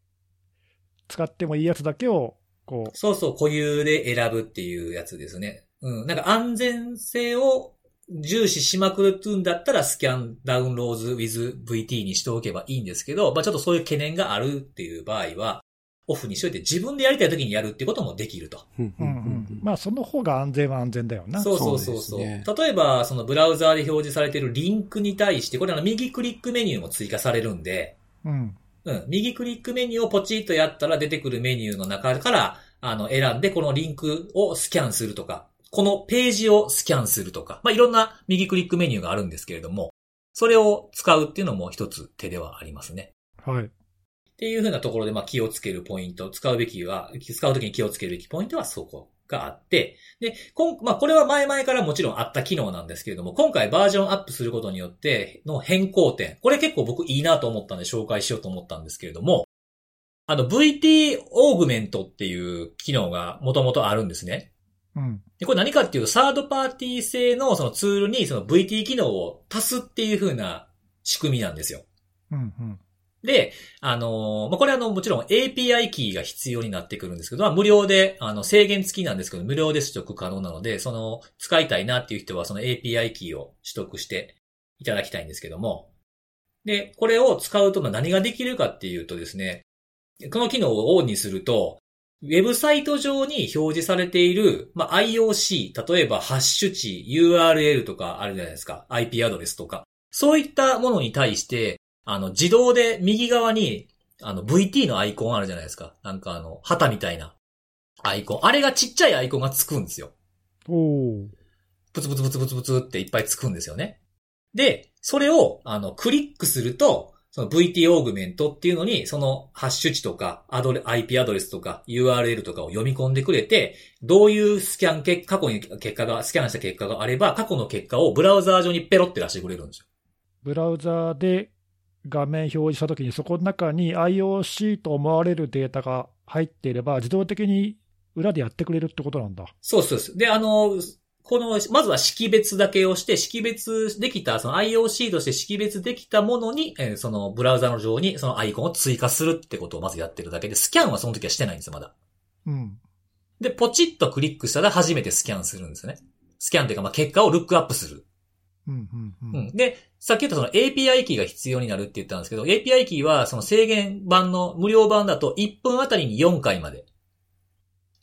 [SPEAKER 2] 使ってもいいやつだけをこう
[SPEAKER 1] そうそう、固有で選ぶっていうやつですね。うん。なんか安全性を重視しまくるんだったらスキャンダウンローズ with VT にしておけばいいんですけど、まあちょっとそういう懸念があるっていう場合は、オフにしといて自分でやりたい時にやるっていうこともできると。
[SPEAKER 3] うん
[SPEAKER 2] うんうんまあ、その方が安全は安全だよな。
[SPEAKER 1] そうそうそうそう。
[SPEAKER 3] ね
[SPEAKER 1] 例えば、そのブラウザーで表示されているリンクに対して、これあの右クリックメニューも追加されるんで、
[SPEAKER 2] うん。
[SPEAKER 1] うん。右クリックメニューをポチッとやったら出てくるメニューの中から、あの、選んで、このリンクをスキャンするとか、このページをスキャンするとか、まあ、いろんな右クリックメニューがあるんですけれども、それを使うっていうのも一つ手ではありますね。
[SPEAKER 2] はい。
[SPEAKER 1] っていうふうなところで、まあ、気をつけるポイント、使うべきは、使うときに気をつけるべきポイントはそこがあって、で、今、まあ、これは前々からもちろんあった機能なんですけれども、今回バージョンアップすることによっての変更点、これ結構僕いいなと思ったんで紹介しようと思ったんですけれども、あの VT オーグメントっていう機能がもともとあるんですね。
[SPEAKER 2] うん。
[SPEAKER 1] で、これ何かっていうと、サードパーティー製のそのツールにその VT 機能を足すっていう風な仕組みなんですよ。
[SPEAKER 2] うん。うん。
[SPEAKER 1] で、あのまあ、これあの、もちろん API キーが必要になってくるんですけど、まあ、無料で、あの、制限付きなんですけど、無料で取得可能なので、その、使いたいなっていう人は、その API キーを取得していただきたいんですけども。で、これを使うと、ま、何ができるかっていうとですね、この機能をオンにすると、ウェブサイト上に表示されている、まあ、IOC、例えばハッシュ値、URL とかあるじゃないですか。IP アドレスとか。そういったものに対して、あの、自動で右側に、あの、VT のアイコンあるじゃないですか。なんかあの、旗みたいなアイコン。あれがちっちゃいアイコンがつくんですよ。
[SPEAKER 2] おー。
[SPEAKER 1] プツプツプツプツプツっていっぱいつくんですよね。で、それを、あの、クリックすると、その VT オーグメントっていうのに、そのハッシュ値とか、アドレ、IP アドレスとか、URL とかを読み込んでくれて、どういうスキャン結、過去に結果が、スキャンした結果があれば、過去の結果をブラウザー上にペロって出してくれるんですよ。
[SPEAKER 2] ブラウザーで画面表示したときに、そこの中に IOC と思われるデータが入っていれば、自動的に裏でやってくれるってことなんだ。
[SPEAKER 1] そうそうです。で、あの、この、まずは識別だけをして、識別できた、その IOC として識別できたものに、えーそのブラウザの上にそのアイコンを追加するってことをまずやってるだけで、スキャンはその時はしてないんですよ、まだ。
[SPEAKER 2] うん。
[SPEAKER 1] で、ポチッとクリックしたら初めてスキャンするんですよね。スキャンっていうか、まあ、結果をルックアップする。
[SPEAKER 2] うん、うん、う。
[SPEAKER 1] うんん。で、さっき言ったその API キーが必要になるって言ったんですけど、API キーはその制限版の無料版だと1分あたりに4回まで。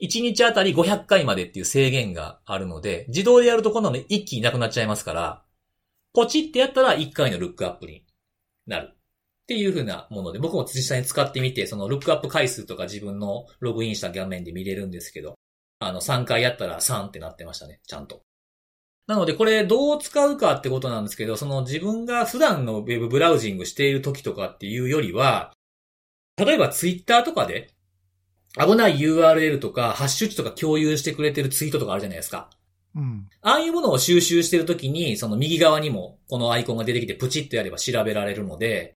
[SPEAKER 1] 1日あたり500回までっていう制限があるので、自動でやるとこんなの一気になくなっちゃいますから、ポチってやったら1回のルックアップになる。っていう風なもので、僕も実際に使ってみて、そのルックアップ回数とか自分のログインした画面で見れるんですけど、あの3回やったら3ってなってましたね、ちゃんと。なので、これどう使うかってことなんですけど、その自分が普段のウェブブラウジングしている時とかっていうよりは、例えばツイッターとかで、危ない URL とか、ハッシュ値とか共有してくれてるツイートとかあるじゃないですか。
[SPEAKER 2] うん。
[SPEAKER 1] ああいうものを収集してるときに、その右側にもこのアイコンが出てきてプチッとやれば調べられるので、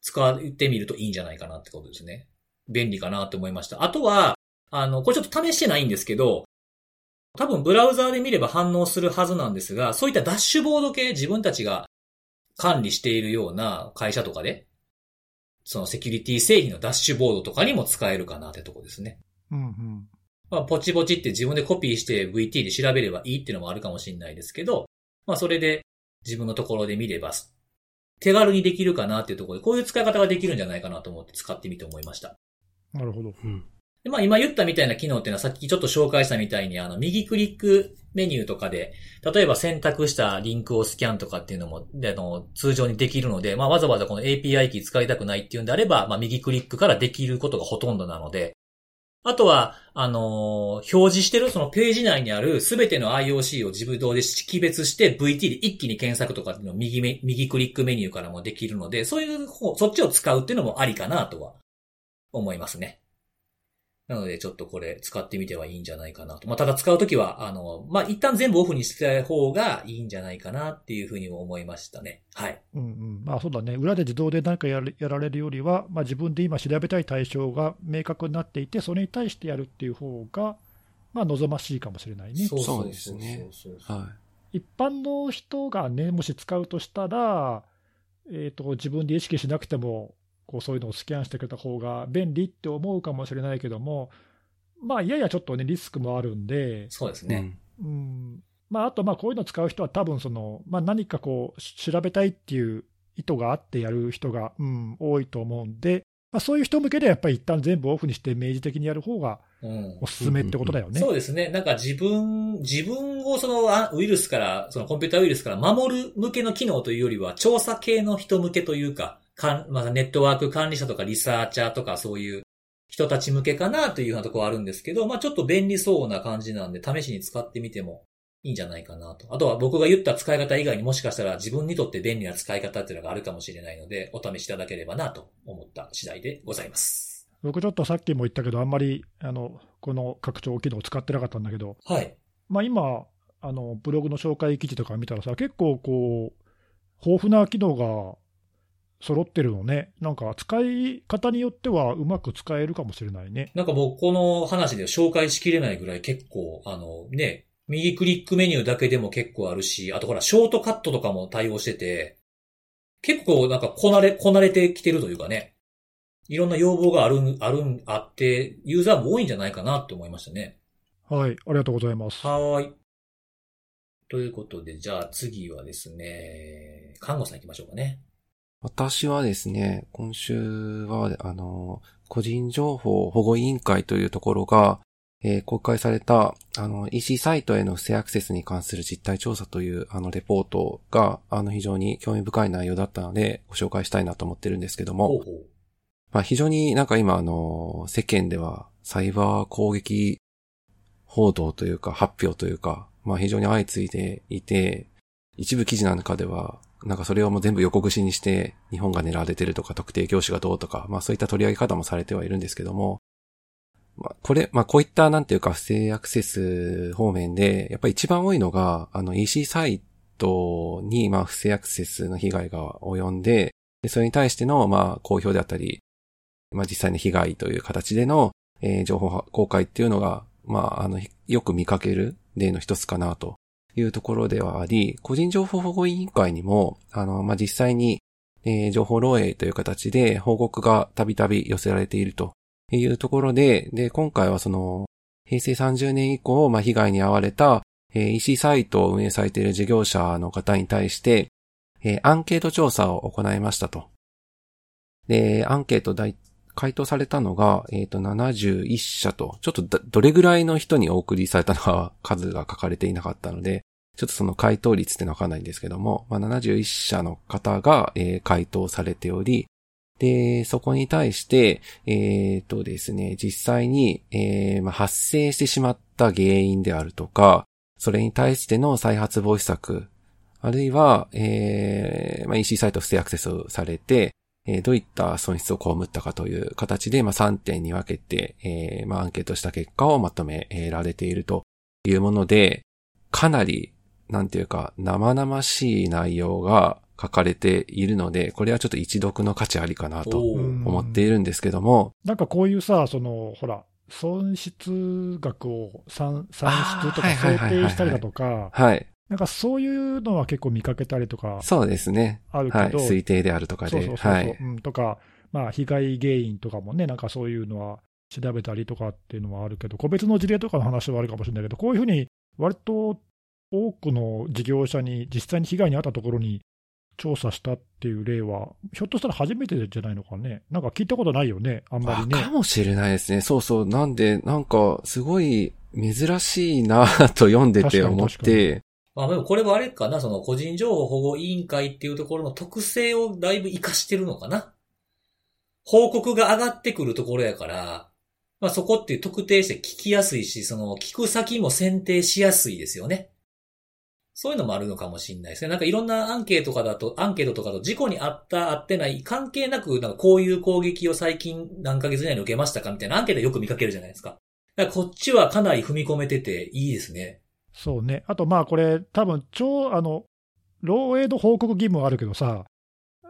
[SPEAKER 1] 使ってみるといいんじゃないかなってことですね。便利かなって思いました。あとは、あの、これちょっと試してないんですけど、多分ブラウザーで見れば反応するはずなんですが、そういったダッシュボード系自分たちが管理しているような会社とかで、そのセキュリティ製品のダッシュボードとかにも使えるかなってとこですね。
[SPEAKER 2] うん、うん。
[SPEAKER 1] まあ、ポチポチって自分でコピーして VT で調べればいいっていうのもあるかもしれないですけど、まあ、それで自分のところで見れば、手軽にできるかなっていうところで、こういう使い方ができるんじゃないかなと思って使ってみて思いました。
[SPEAKER 2] なるほど。
[SPEAKER 3] うん。
[SPEAKER 1] で、まあ今言ったみたいな機能っていうのはさっきちょっと紹介したみたいに、あの、右クリックメニューとかで、例えば選択したリンクをスキャンとかっていうのも、あの、通常にできるので、まあわざわざこの API キー使いたくないっていうんであれば、まあ右クリックからできることがほとんどなので、あとは、あのー表示してるそのページ内にあるすべての IOC を自動で識別して VT で一気に検索とかっていうのを右、右クリックメニューからもできるので、そういう方、そっちを使うっていうのもありかなとは思いますね。なので、ちょっとこれ使ってみてはいいんじゃないかなと。まあ、ただ使うときは、あの、まあ、一旦全部オフにした方がいいんじゃないかなっていうふうにも思いましたね。はい。
[SPEAKER 2] うんうん。まあそうだね。裏で自動で何かやるやられるよりは、まあ自分で今調べたい対象が明確になっていて、それに対してやるっていう方が、まあ望ましいかもしれないね。
[SPEAKER 1] そう
[SPEAKER 3] そうですね
[SPEAKER 1] そうそう
[SPEAKER 3] は
[SPEAKER 2] 一般の人がね、もし使うとしたら、えっ、と、自分で意識しなくても、こうそういうのをスキャンしてくれた方が便利って思うかもしれないけども、まあ、ややちょっとね、リスクもあるんで、
[SPEAKER 3] い。
[SPEAKER 1] そうですね。
[SPEAKER 2] うん、まあ、あと、まあ、こういうの使う人は多分その、まあ、何かこう、し調べたいっていう意図があってやる人が、うん、多いと思うんで、まあ、そういう人向けでやっぱり一旦全部オフにして明示的にやる方が
[SPEAKER 1] うん
[SPEAKER 2] お。すすめってことだよね。
[SPEAKER 1] そうですね。なんか自分、自分をそのあウイルスから、そのコンピューターウイルスから守る向けの機能というよりは、調査系の人向けというか、かんまあ、ネットワーク管理者とかリサーチャーとかそういう人たち向けかなというようなところはあるんですけど、まあちょっと便利そうな感じなんで、試しに使ってみてもいいんじゃないかなと。あとは僕が言った使い方以外にもしかしたら自分にとって便利な使い方っていうのがあるかもしれないので、お試しいただければなと思った次第でございます。
[SPEAKER 2] 僕ちょっとさっきも言ったけど、あんまりあのこの拡張機能を使ってなかったんだけど、
[SPEAKER 1] はい。
[SPEAKER 2] まあ、今あの、ブログの紹介記事とか見たらさ、結構こう、豊富な機能が揃ってるのね。なんか使い方によってはうまく使えるかもしれないね。
[SPEAKER 1] なんかもうこの話では紹介しきれないぐらい結構、あのね、右クリックメニューだけでも結構あるし、あとほら、ショートカットとかも対応してて、結構なんかこなれ、こなれてきてるというかね。いろんな要望がある、ある、あって、ユーザーも多いんじゃないかなって思いましたね。
[SPEAKER 2] はい。ありがとうございます。
[SPEAKER 1] はーい。ということで、じゃあ次はですね、看護さん行きましょうかね。
[SPEAKER 3] 私はですね、今週は、あの、個人情報保護委員会というところが、えー公開された、あの、EC サイトへの不正アクセスに関する実態調査という、あの、レポートが、あの、非常に興味深い内容だったので、ご紹介したいなと思ってるんですけども。まあ、非常になんか今、あの、世間では、サイバー攻撃報道というか、発表というか、まあ、非常に相次いでいて、一部記事なんかでは、なんかそれをもう全部横串にして、日本が狙われてるとか、特定業種がどうとか、まあそういった取り上げ方もされてはいるんですけども、まあこれ、まあこういったなんていうか不正アクセス方面で、やっぱり一番多いのが、あの EC サイトに、まあ不正アクセスの被害が及んで、でそれに対しての、まあ公表であったり、まあ実際の被害という形での、えー情報公開っていうのが、まああの、よく見かける例の一つかなというところではあり、個人情報保護委員会にも、あの、まあ、実際に、えー情報漏洩という形で報告がたびたび寄せられているというところで、で、今回はその、平成30年以降、まあ、被害に遭われた、えー EC サイトを運営されている事業者の方に対して、えーアンケート調査を行いましたと。で、アンケート大回答されたのが、えっ、と、71社と、ちょっとどれぐらいの人にお送りされたのか 数が書かれていなかったので、ちょっとその回答率ってのわかんないんですけども、まあ、71社の方が、えー回答されており、で、そこに対して、えっ、とですね、実際に、えーまあ、発生してしまった原因であるとか、それに対しての再発防止策、あるいは、えーまあ、EC サイト不正アクセスされて、えーどういった損失を被ったかという形で、まあ、3点に分けて、えーまあ、アンケートした結果をまとめえーられているというもので、かなり、なんていうか、生々しい内容が書かれているので、これはちょっと一読の価値ありかなと思っているんですけども、
[SPEAKER 2] なんかこういうさ、その、ほら、損失額を算算出とか想定したりだとか、
[SPEAKER 3] はい。
[SPEAKER 2] なんかそういうのは結構見かけたりとか
[SPEAKER 3] そうですね。はい。
[SPEAKER 2] あるけど、
[SPEAKER 3] 推定であるとかで。
[SPEAKER 2] そうそうそう
[SPEAKER 3] はい。
[SPEAKER 2] うん、とか、まあ、被害原因とかもね、なんかそういうのは調べたりとかっていうのはあるけど、個別の事例とかの話はあるかもしれないけど、こういうふうに割と多くの事業者に実際に被害に遭ったところに調査したっていう例は、ひょっとしたら初めてじゃないのかね、なんか聞いたことないよね、あんまりね。
[SPEAKER 3] かもしれないですね。そうそう。なんで、なんか、すごい珍しいなと読んでて思って、
[SPEAKER 1] まあでもこれはあれかな、その個人情報保護委員会っていうところの特性をだいぶ活かしてるのかな。報告が上がってくるところやから、まあそこって特定して聞きやすいし、その聞く先も選定しやすいですよね。そういうのもあるのかもしれないですね。なんかいろんなアンケートとかだと、アンケートとかと事故にあった、あってない、関係なく、なんかこういう攻撃を最近何ヶ月以内に受けましたかみたいなアンケートよく見かけるじゃないですか。だからこっちはかなり踏み込めてていいですね。
[SPEAKER 2] そうね。あとまあこれ、多分超、あの、漏洩の報告義務はあるけどさ、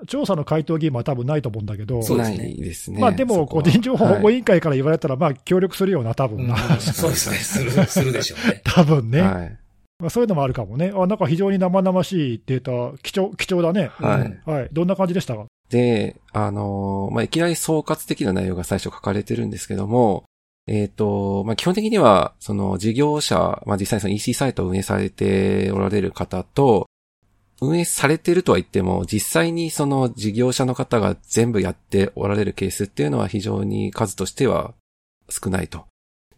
[SPEAKER 2] 調査の回答義務は多分ないと思うんだけど、
[SPEAKER 3] な
[SPEAKER 1] そうですね
[SPEAKER 3] いですね。
[SPEAKER 2] まあでも、個人情報保護委
[SPEAKER 3] はい
[SPEAKER 2] 員会から言われたら、まあ協力するような、多分な。
[SPEAKER 1] そうですね。する、するでしょうね。
[SPEAKER 2] 多分ね、
[SPEAKER 3] はい。
[SPEAKER 2] まあ、そういうのもあるかもね。あなんか非常に生々しいデータ、貴重貴重だね。
[SPEAKER 3] はい
[SPEAKER 2] うんはい。どんな感じでした？か
[SPEAKER 3] で、あのーまあ、いきなり総括的な内容が最初書かれてるんですけども、えっ、と、まあ、基本的には、その事業者、まあ、実際にその EC サイトを運営されておられる方と、運営されてるとは言っても、実際にその事業者の方が全部やっておられるケースっていうのは非常に数としては少ないと。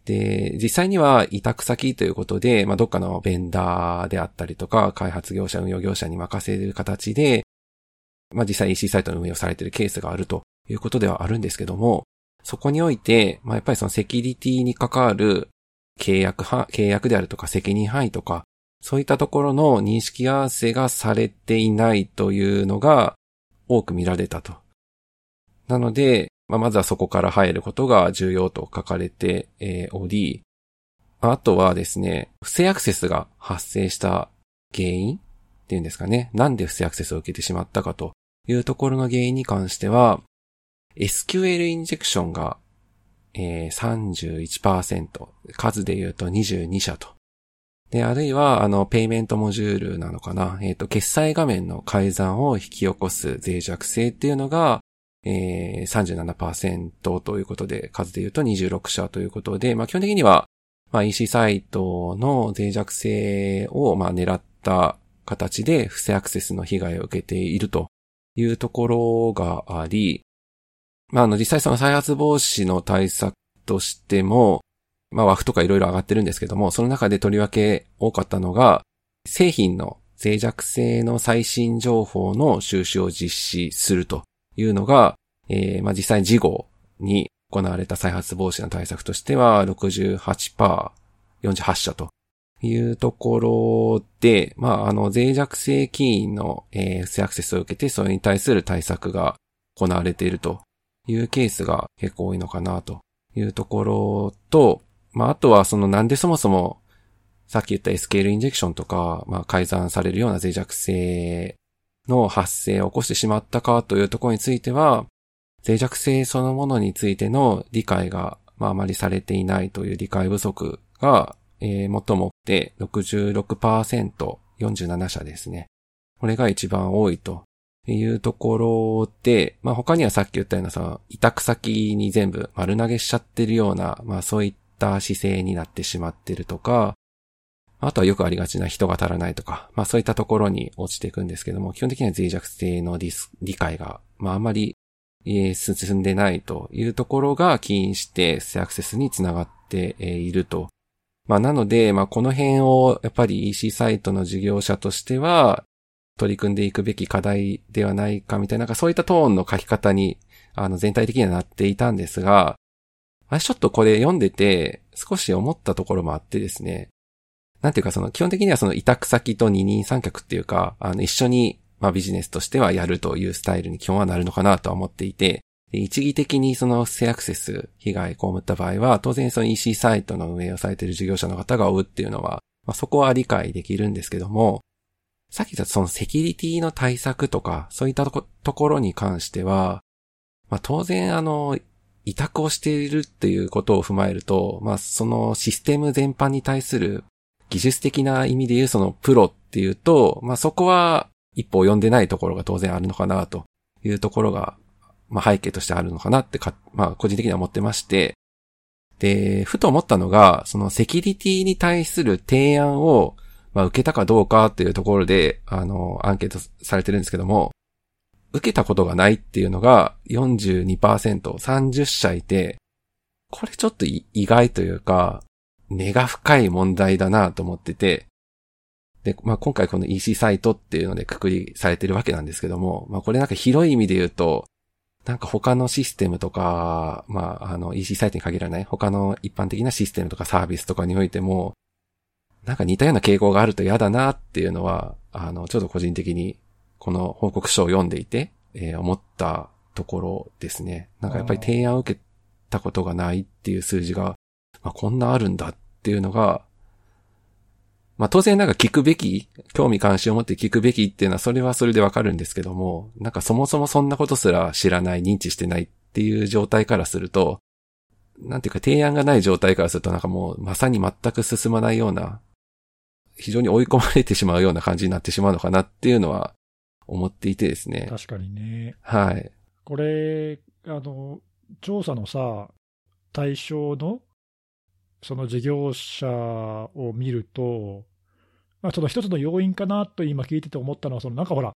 [SPEAKER 3] で、実際には委託先ということで、まあ、どっかのベンダーであったりとか、開発業者、運用業者に任せる形で、まあ、実際 EC サイトの運用されているケースがあるということではあるんですけども、そこにおいて、まあ、やっぱりそのセキュリティに関わる契約は、契約であるとか責任範囲とか、そういったところの認識合わせがされていないというのが多く見られたと。なので、まあ、まずはそこから入ることが重要と書かれており、あとはですね、不正アクセスが発生した原因っていうんですかね。なんで不正アクセスを受けてしまったかというところの原因に関しては、SQL インジェクションが、えー、31%、数で言うと22社と。で、あるいは、あの、ペイメントモジュールなのかな。えっ、ー、と、決済画面の改ざんを引き起こす脆弱性っていうのが、えー、37%ということで、数で言うと26社ということで、まあ、基本的には、まあ、EC サイトの脆弱性を、まあ、狙った形で不正アクセスの被害を受けているというところがあり、まあ、あの、実際その再発防止の対策としても、まあ、枠とかいろいろ上がってるんですけども、その中でとりわけ多かったのが、製品の脆弱性の最新情報の収集を実施するというのが、えー、まあ、実際事後に行われた再発防止の対策としては68%、48社というところで、まあ、あの、脆弱性起因の、えー、不正アクセスを受けて、それに対する対策が行われているというケースが結構多いのかなというところと、まあ、あとはそのなんでそもそもさっき言った SQL インジェクションとか、まあ、改ざんされるような脆弱性の発生を起こしてしまったかというところについては、脆弱性そのものについての理解が、まあ、あまりされていないという理解不足が、えー、最もって66%、47社ですね。これが一番多いというところで、まあ、他にはさっき言ったようなさ、委託先に全部丸投げしちゃってるような、まあ、そういった姿勢になってしまってるとか、あとはよくありがちな人が足らないとか、まあそういったところに落ちていくんですけども、基本的には脆弱性の理解が、まああまり、えー、進んでないというところが起因してアクセスにつながっていると。まあなので、まあこの辺をやっぱり EC サイトの事業者としては取り組んでいくべき課題ではないかみたいな、なんかそういったトーンの書き方に、あの全体的にはなっていたんですが、私ちょっとこれ読んでて少し思ったところもあってですね、なんていうかその基本的にはその委託先と二人三脚っていうか、あの一緒にまあビジネスとしてはやるというスタイルに基本はなるのかなとは思っていて、一義的にその不正アクセス被害被った場合は、当然その EC サイトの運営をされている事業者の方が追うっていうのは、まあそこは理解できるんですけども、さっき言ったそのセキュリティの対策とか、そういったところに関しては、まあ当然あの、委託をしているっていうことを踏まえると、まあそのシステム全般に対する技術的な意味で言うそのプロっていうと、まあそこは一歩読んでないところが当然あるのかなというところが、まあ背景としてあるのかなってか、まあ個人的には思ってまして、で、ふと思ったのが、そのセキュリティに対する提案を、まあ受けたかどうかっていうところで、あの、アンケートされてるんですけども、受けたことがないっていうのが42%、30社いて、これちょっと意外というか、根が深い問題だなと思ってて、で、まあ、今回この EC サイトっていうのでくくりされてるわけなんですけども、まあ、これなんか広い意味で言うと、なんか他のシステムとか、まあ、あの EC サイトに限らない他の一般的なシステムとかサービスとかにおいても、なんか似たような傾向があると嫌だなっていうのは、あの、ちょっと個人的にこの報告書を読んでいて、えー、思ったところですね。なんかやっぱり提案を受けたことがないっていう数字が、まあ、こんなあるんだっていうのが、まあ当然なんか聞くべき、興味関心を持って聞くべきっていうのはそれはそれでわかるんですけども、なんかそもそもそんなことすら知らない、認知してないっていう状態からすると、なんていうか提案がない状態からするとなんかもうまさに全く進まないような、非常に追い込まれてしまうような感じになってしまうのかなっていうのは思っていてですね。
[SPEAKER 2] 確かにね。
[SPEAKER 3] はい。
[SPEAKER 2] これ、あの、調査のさ、対象のその事業者を見ると、まあ、その一つの要因かなと今聞いてて思ったのは、そのなんかほら、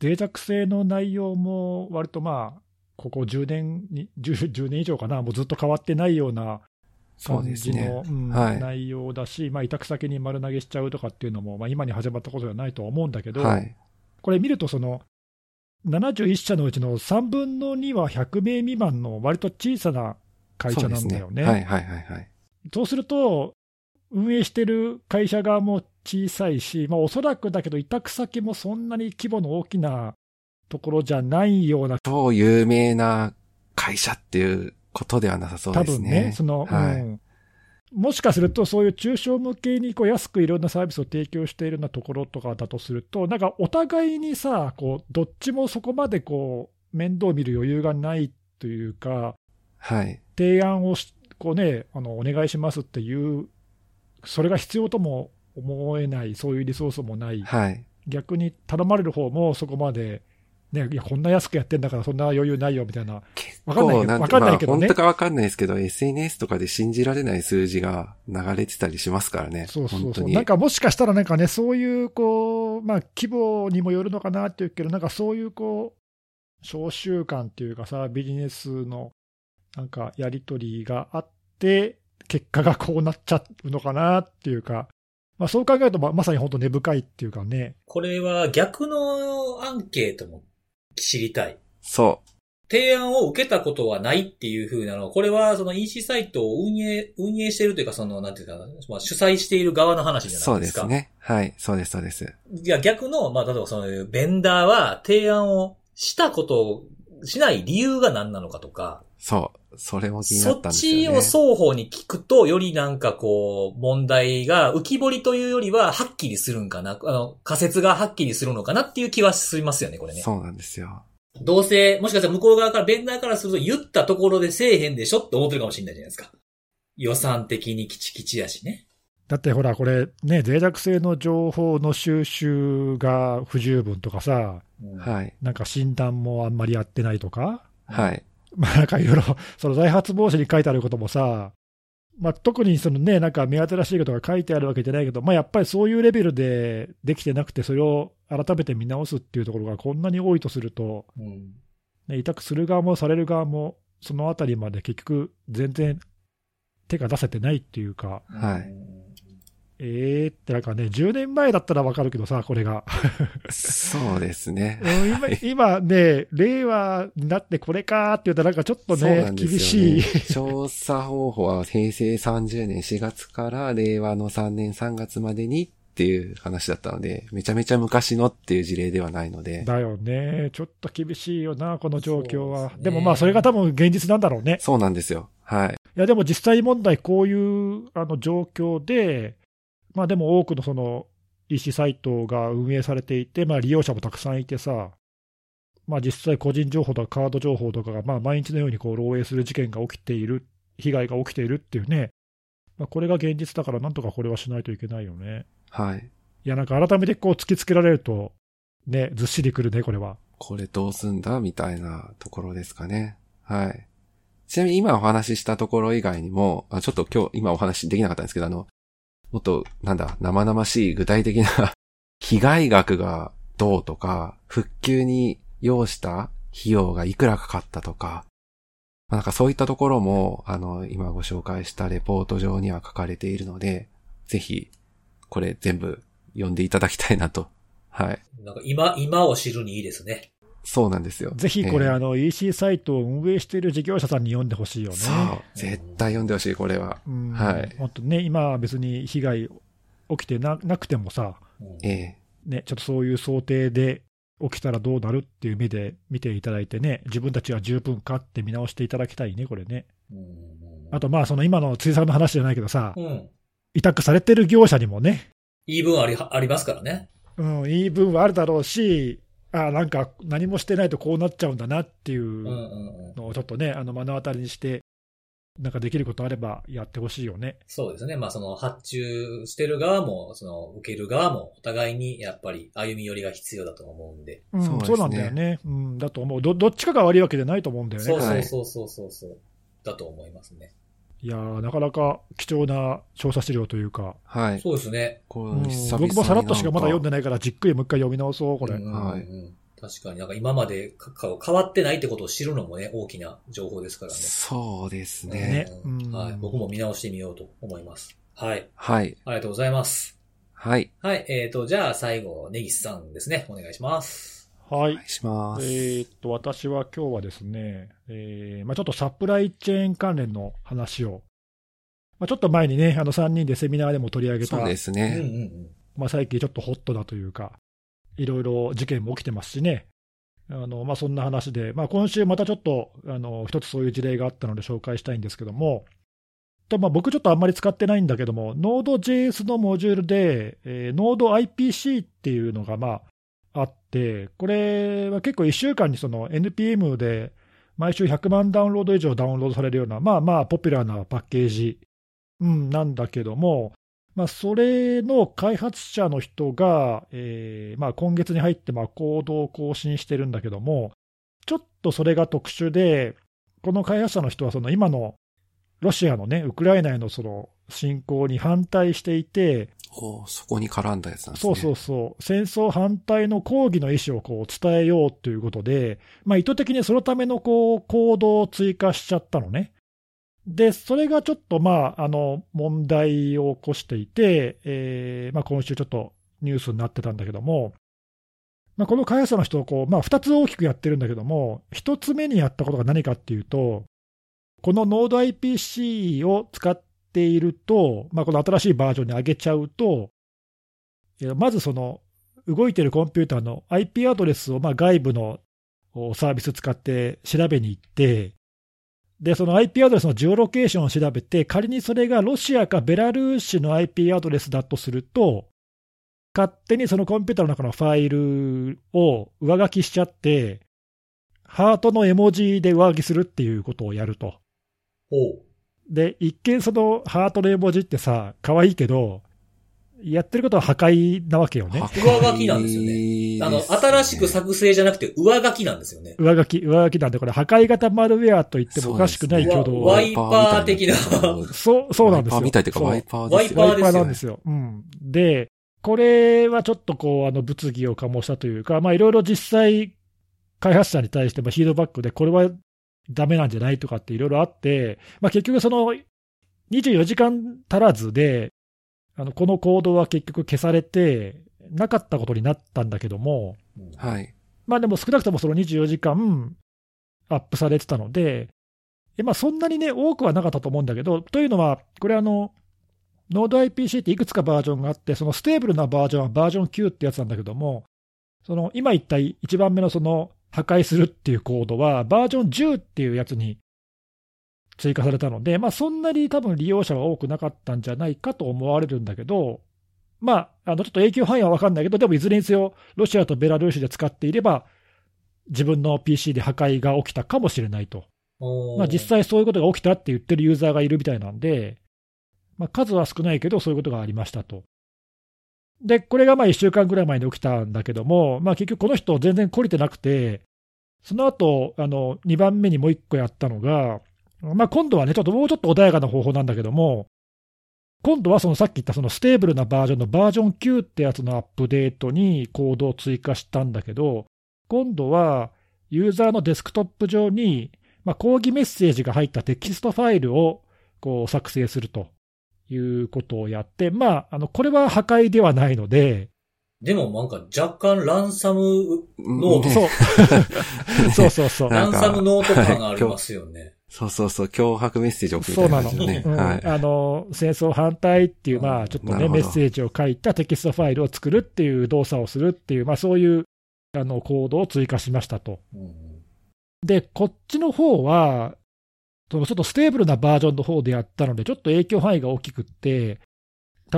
[SPEAKER 2] 脆弱性の内容も割とまあ、ここ10年に10、10年以上かな、もうずっと変わってないような感じの、うんはい、内容だし、まあ、委託先に丸投げしちゃうとかっていうのも、まあ、今に始まったことではないとは思うんだけど、はい、これ見ると、その71社のうちの3分の2は100名未満の割と小さな会社なんだよね。
[SPEAKER 3] ね。はいはいはい
[SPEAKER 2] すると、運営してる会社側も小さいし、まあ、おそらくだけど、委託先もそんなに規模の大きなところじゃないような。
[SPEAKER 3] 超有名な会社っていうことではなさそうですね。多分ね、
[SPEAKER 2] その、はい、うん。もしかすると、そういう中小向けにこう安くいろんなサービスを提供しているようなところとかだとすると、なんかお互いにさ、こうどっちもそこまでこう面倒見る余裕がないというか、
[SPEAKER 3] はい。
[SPEAKER 2] 提案をしこう、ね、あのお願いしますっていう、それが必要とも思えない、そういうリソースもない、
[SPEAKER 3] はい。
[SPEAKER 2] 逆に頼まれる方もそこまで、ね、いや、こんな安くやってんだから、そんな余裕ないよみたいな、わかんないけどわかんないけどね。
[SPEAKER 3] まあ本当かわかんないですけど、SNS とかで信じられない数字が流れてたりしますからね。
[SPEAKER 2] そうそうそう、なんかもしかしたらなんかね、そういうこう、まあ、規模にもよるのかなっていうけど、なんかそういうこう、召集感っていうかさ、ビジネスのなんかやり取りがあって、結果がこうなっちゃうのかなっていうか、まあ、そう考えるとままさに本当根深いっていうかね、
[SPEAKER 1] これは逆のアンケートも知りたい。
[SPEAKER 3] そ
[SPEAKER 1] 提案を受けたことはないっていう風なのは、これはその EC サイトを運営、運営しているというか、その、なんていうかな、まあ、主催している側の話
[SPEAKER 3] う。
[SPEAKER 1] じゃ
[SPEAKER 3] そ
[SPEAKER 1] ないでか。
[SPEAKER 3] うですすね。はい。そうです、そうです。
[SPEAKER 1] いや、逆の、まあ、例えばそういうベンダーは提案をしたことをしない理由が何なのかとか、
[SPEAKER 3] そう。それも気にな
[SPEAKER 1] そった
[SPEAKER 3] っんですよね。
[SPEAKER 1] ちを双方に聞くと、よりなんかこう、問題が浮き彫りというよりは、はっきりするんかな、あの、仮説がはっきりするのかなっていう気はしますよね、これね。
[SPEAKER 3] そうなんですよ。
[SPEAKER 1] どうせ、もしかしたら向こう側から、ベンダーからすると言ったところでせえへんでしょって思ってるかもしれないじゃないですか。予算的にキチキチやしね。
[SPEAKER 2] だってほら、これ、ね、脆弱性の情報の収集が不十分とかさ、
[SPEAKER 1] うん
[SPEAKER 3] はい。
[SPEAKER 2] なんか診断もあんまりやってないとか、
[SPEAKER 3] はい。
[SPEAKER 2] まあなんかいろいろ、その再発防止に書いてあることもさ、まあ、特にそのね、なんか目新しいことが書いてあるわけじゃないけど、まあ、やっぱりそういうレベルでできてなくて、それを改めて見直すっていうところがこんなに多いとすると、
[SPEAKER 1] うん。
[SPEAKER 2] ね、委託する側もされる側も、そのあたりまで結局、全然手が出せてないっていうか、
[SPEAKER 3] はい
[SPEAKER 1] うん
[SPEAKER 2] えーってなんかね、10年前だったらわかるけどさ、これが。
[SPEAKER 3] そうですね。
[SPEAKER 2] うん今今ね、令和になってこれかーって言うと、なんかちょっとね、
[SPEAKER 3] んですよ
[SPEAKER 2] 厳しい
[SPEAKER 3] ね。。調査方法は平成30年4月から令和の3年3月までにっていう話だったので、めちゃめちゃ昔のっていう事例ではないので、
[SPEAKER 2] だよね、ちょっと厳しいよな、この状況は。
[SPEAKER 1] ですね
[SPEAKER 2] でもまあ、それが多分現実なんだろうね。
[SPEAKER 3] そうなんですよ。はい。
[SPEAKER 2] いや、でも実際問題、こういうあの状況で、まあでも多くのその EC サイトが運営されていて、まあ利用者もたくさんいてさ、まあ実際個人情報とかカード情報とかがまあ毎日のようにこう漏洩する事件が起きている、被害が起きているっていうね、まあ、これが現実だからなんとかこれはしないといけないよね。
[SPEAKER 3] はい。
[SPEAKER 2] いや、なんか改めてこう突きつけられると、ね、ずっしりくるね、これは。
[SPEAKER 3] これどうすんだみたいなところですかね。はい。ちなみに今お話ししたところ以外にも、あちょっと今日、今お話しできなかったんですけど、あの、もっと、なんだ、生々しい具体的な 被害額がどうとか、復旧に要した費用がいくらかかったとか、まあなんかそういったところも、あの、今ご紹介したレポート上には書かれているので、ぜひ、これ全部読んでいただきたいなと。はい。
[SPEAKER 1] なんか今、今を知るにいいですね。
[SPEAKER 3] そうなんですよ。
[SPEAKER 2] ぜひこれ、
[SPEAKER 3] えー
[SPEAKER 2] あの EC サイトを運営している事業者さんに読んでほしいよね。
[SPEAKER 3] そう。絶対読んでほしい、これは。
[SPEAKER 2] うん
[SPEAKER 3] はい
[SPEAKER 2] 本当ね、今は別に被害起きてななくてもさ、
[SPEAKER 1] うん
[SPEAKER 3] ええ
[SPEAKER 2] ね、ちょっとそういう想定で起きたらどうなるっていう目で見ていただいてね、自分たちは十分かって見直していただきたいね、これね。
[SPEAKER 1] うん
[SPEAKER 2] あと、まあ、その今の辻さんの話じゃないけどさ、
[SPEAKER 1] うん。
[SPEAKER 2] 委託されてる業者にもね、
[SPEAKER 1] 言い分あり、ありますからね。
[SPEAKER 2] うん、言い分はあるだろうし、あなんか何もしてないとこうなっちゃうんだなっていう。のをちょっとね、あの目の当たりにして、なんかできることあればやってほしいよね。
[SPEAKER 1] そうですね。まあその発注してる側も、その受ける側も、お互いにやっぱり歩み寄りが必要だと思うんで。
[SPEAKER 2] うん、
[SPEAKER 3] そうですね
[SPEAKER 2] そうなんだよね。うん、だと思うど。どっちかが悪いわけじゃないと思うんだよね。
[SPEAKER 1] そうそ
[SPEAKER 3] はい
[SPEAKER 1] うそうそうそうそう。だと思いますね。
[SPEAKER 2] いやーなかなか貴重な調査資料というか、
[SPEAKER 3] はい。
[SPEAKER 1] そうですね。
[SPEAKER 2] 僕もさらっとしかまだ読んで
[SPEAKER 3] な
[SPEAKER 2] ないから、じっくりもう一回読み直そう、これ。
[SPEAKER 3] はい
[SPEAKER 1] 確かになんか今まで変わってないってことを知るのもね、大きな情報ですからね。
[SPEAKER 3] そうですね。
[SPEAKER 1] はい。僕も見直してみようと思います。はい。
[SPEAKER 3] はい。
[SPEAKER 1] ありがとうございます。
[SPEAKER 3] はい。
[SPEAKER 1] はい。えっ、と、じゃあ最後、ネギスさんですね。お願いします。
[SPEAKER 2] はい
[SPEAKER 3] お願い。します。
[SPEAKER 2] えーっと、私は今日はですね、えーまあ、ちょっとサプライチェーン関連の話を、まあ、ちょっと前にね、あの3人でセミナーでも取り上げた、
[SPEAKER 3] そうですね。
[SPEAKER 1] ん。
[SPEAKER 2] まあ、最近ちょっとホットだというか、いろいろ事件も起きてますしね、あのまあ、そんな話で、まあ、今週またちょっとあの一つそういう事例があったので紹介したいんですけども、と、まあ、僕ちょっとあんまり使ってないんだけども、Node.js のモジュールで、えー、NodeIPC っていうのがまああって、これは結構1週間にその NPM で毎週100万ダウンロード以上ダウンロードされるような、まあまあポピュラーなパッケージ、うん、なんだけども、まあ、それの開発者の人が、えーまあ、今月に入ってまあコードを更新してるんだけども、ちょっとそれが特殊で、この開発者の人はその今のロシアのね、ウクライナへのその侵攻に反対していて、
[SPEAKER 3] おそこに絡んだやつなんです
[SPEAKER 2] ね。そうそうそう。戦争反対の抗議の意思をこう伝えようということで、まあ、意図的にそのためのこう行動を追加しちゃったのね。で、それがちょっとまあ、あの、問題を起こしていて、えー、まあ今週ちょっとニュースになってたんだけども、まあ、この開発者の人こう、まあ、2つ大きくやってるんだけども、1つ目にやったことが何かっていうと、この NodeIPC を使ってていると、まあ、この新しいバージョンに上げちゃうと、まずその動いてるコンピューターの IP アドレスをまあ外部のサービス使って調べに行って、で、その IP アドレスのジオロケーションを調べて、仮にそれがロシアかベラルーシの IP アドレスだとすると、勝手にそのコンピューターの中のファイルを上書きしちゃって、ハートの絵文字で上書きするっていうことをやると。で、一見そのハートの絵文字ってさ、可愛いけど、やってることは破壊なわけよね。
[SPEAKER 1] 上書きなんですよね。あの、新しく作成じゃなくて上書きなんですよね。
[SPEAKER 2] 上書き、上書きなんで、これ破壊型マルウェアと言ってもおかしくない挙動
[SPEAKER 1] ワイパー的な。
[SPEAKER 2] そう、そうなんですよ。ワイパー
[SPEAKER 3] みたいというかワイパーですよ。
[SPEAKER 1] ワイパー。
[SPEAKER 2] なんですよ。うん。で、これはちょっとこう、あの、物議を醸したというか、まあいろいろ実際、開発者に対してもヒードバックで、これはダメなんじゃないとかっていろいろあって、まあ結局その、24時間足らずで、あの、このコードは結局消されて、なかったことになったんだけども、
[SPEAKER 3] はい。
[SPEAKER 2] まあでも少なくともその24時間アップされてたので、まあそんなにね、多くはなかったと思うんだけど、というのは、これあの、 node-ipc っていくつかバージョンがあって、そのステーブルなバージョンはバージョン9ってやつなんだけども、その今言った一番目のその破壊するっていうコードは、バージョン10っていうやつに追加されたので、まあ、そんなに多分利用者は多くなかったんじゃないかと思われるんだけど、まあ、あのちょっと影響範囲は分かんないけど、でもいずれにせよ、ロシアとベラルーシで使っていれば、自分の PC で破壊が起きたかもしれないと。まあ、実際そういうことが起きたって言ってるユーザーがいるみたいなんで、まあ、数は少ないけど、そういうことがありましたと。で、これがまあ1週間ぐらい前に起きたんだけども、まあ、結局この人、全然懲りてなくて、その後あの2番目にもう1個やったのが、まあ、今度はね、ちょっともうちょっと穏やかな方法なんだけども、今度はそのさっき言ったそのステーブルなバージョンのバージョン9ってやつのアップデートにコードを追加したんだけど、今度はユーザーのデスクトップ上に、まあ、抗議メッセージが入ったテキストファイルをこう作成すると。いうことをやって、まあ、あのこれは破壊ではないので、
[SPEAKER 1] でもなんか若干ランサムノート。
[SPEAKER 2] そう。そうそうそう。
[SPEAKER 1] ランサムノート感がありますよね。
[SPEAKER 3] そうそうそう、脅迫メッセージを送るね。
[SPEAKER 2] そうなの。はい、あの、戦争反対っていう、まあ、ちょっとね、メッセージを書いたテキストファイルを作るっていう動作をするっていう、まあ、そういう、あの、コードを追加しましたと。うん、で、こっちの方は、ちょっとステーブルなバージョンの方でやったので、ちょっと影響範囲が大きくって、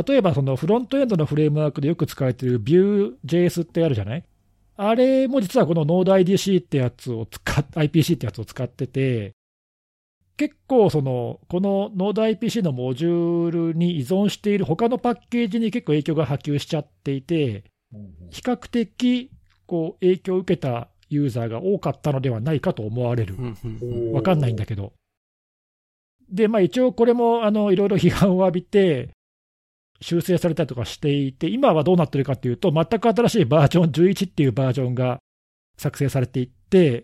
[SPEAKER 2] 例えばそのフロントエンドのフレームワークでよく使われている Vue.js ってあるじゃない？あれも実はこの NodeIDC ってやつを使っ、IPC ってやつを使ってて、結構その、この NodeIPC のモジュールに依存している他のパッケージに結構影響が波及しちゃっていて、比較的こう影響を受けたユーザーが多かったのではないかと思われる。わかんないんだけど。で、まあ一応これもあのいろいろ批判を浴びて、修正されたりとかしていて、今はどうなってるかっていうと、全く新しいバージョン11っていうバージョンが作成されていって、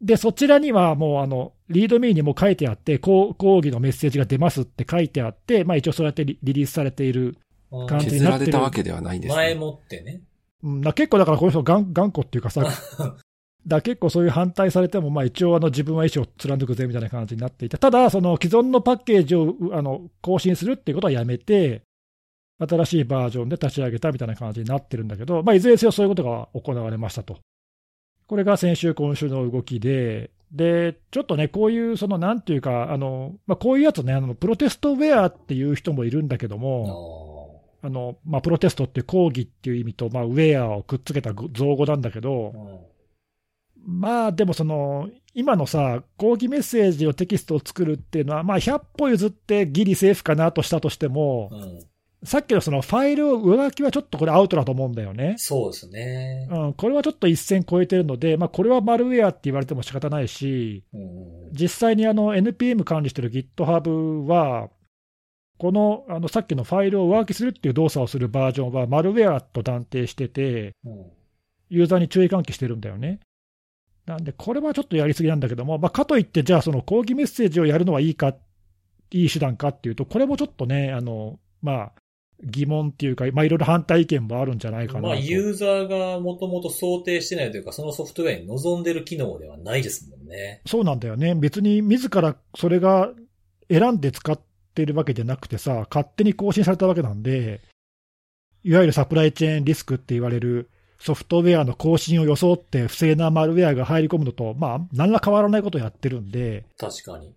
[SPEAKER 2] で、そちらにはもうあの、リードミーにも書いてあって、抗議のメッセージが出ますって書いてあって、まあ一応そうやってリリースされている感じになってる。削られ
[SPEAKER 3] たわけではないんです
[SPEAKER 1] ね。前もってね。
[SPEAKER 2] うん、結構だからこの人頑頑固っていうかさ、だ結構そういう反対されても、まあ、一応あの自分は意思を貫くぜみたいな感じになっていて、ただ、その既存のパッケージをあの更新するっていうことはやめて、新しいバージョンで立ち上げたみたいな感じになってるんだけど、まあ、いずれにせよそういうことが行われましたと。これが先週、今週の動きで、で、ちょっとね、こういう、その、なんていうか、あの、まあ、こういうやつね、あの、プロテストウェアっていう人もいるんだけども、あの、まあ、プロテストって抗議っていう意味と、まあ、ウェアをくっつけた造語なんだけど、まあ、でもその、今のさ、抗議メッセージをテキストを作るっていうのは、まあ、100歩譲ってギリセーフかなとしたとしても、
[SPEAKER 1] うん
[SPEAKER 2] さっきのそのファイル上書きはちょっとこれアウトだと思うんだよね。
[SPEAKER 1] そうですね。
[SPEAKER 2] うん、これはちょっと一線超えてるので、まあ、これはマルウェアって言われても仕方ないし、
[SPEAKER 1] うん
[SPEAKER 2] 実際にあの NPM 管理してる GitHub は、このあのさっきのファイルを上書きするっていう動作をするバージョンはマルウェアと断定してて、
[SPEAKER 1] うん
[SPEAKER 2] ユーザーに注意喚起してるんだよね。なんで、これはちょっとやりすぎなんだけども、まあ、かといって、じゃあ、その抗議メッセージをやるのはいいか、いい手段かっていうと、これもちょっとね、あのまあ、疑問っていうか、まあ、いろいろ反対意見もあるんじゃないかなと。
[SPEAKER 1] まあ、ユーザーがもともと想定してないというか、そのソフトウェアに望んでる機能ではないですもんね。
[SPEAKER 2] そうなんだよね。別に自らそれが選んで使ってるわけじゃなくてさ、勝手に更新されたわけなんで、いわゆるサプライチェーンリスクって言われるソフトウェアの更新を装って不正なマルウェアが入り込むのと、まあ、何ら変わらないことをやってるんで、
[SPEAKER 1] 確かに。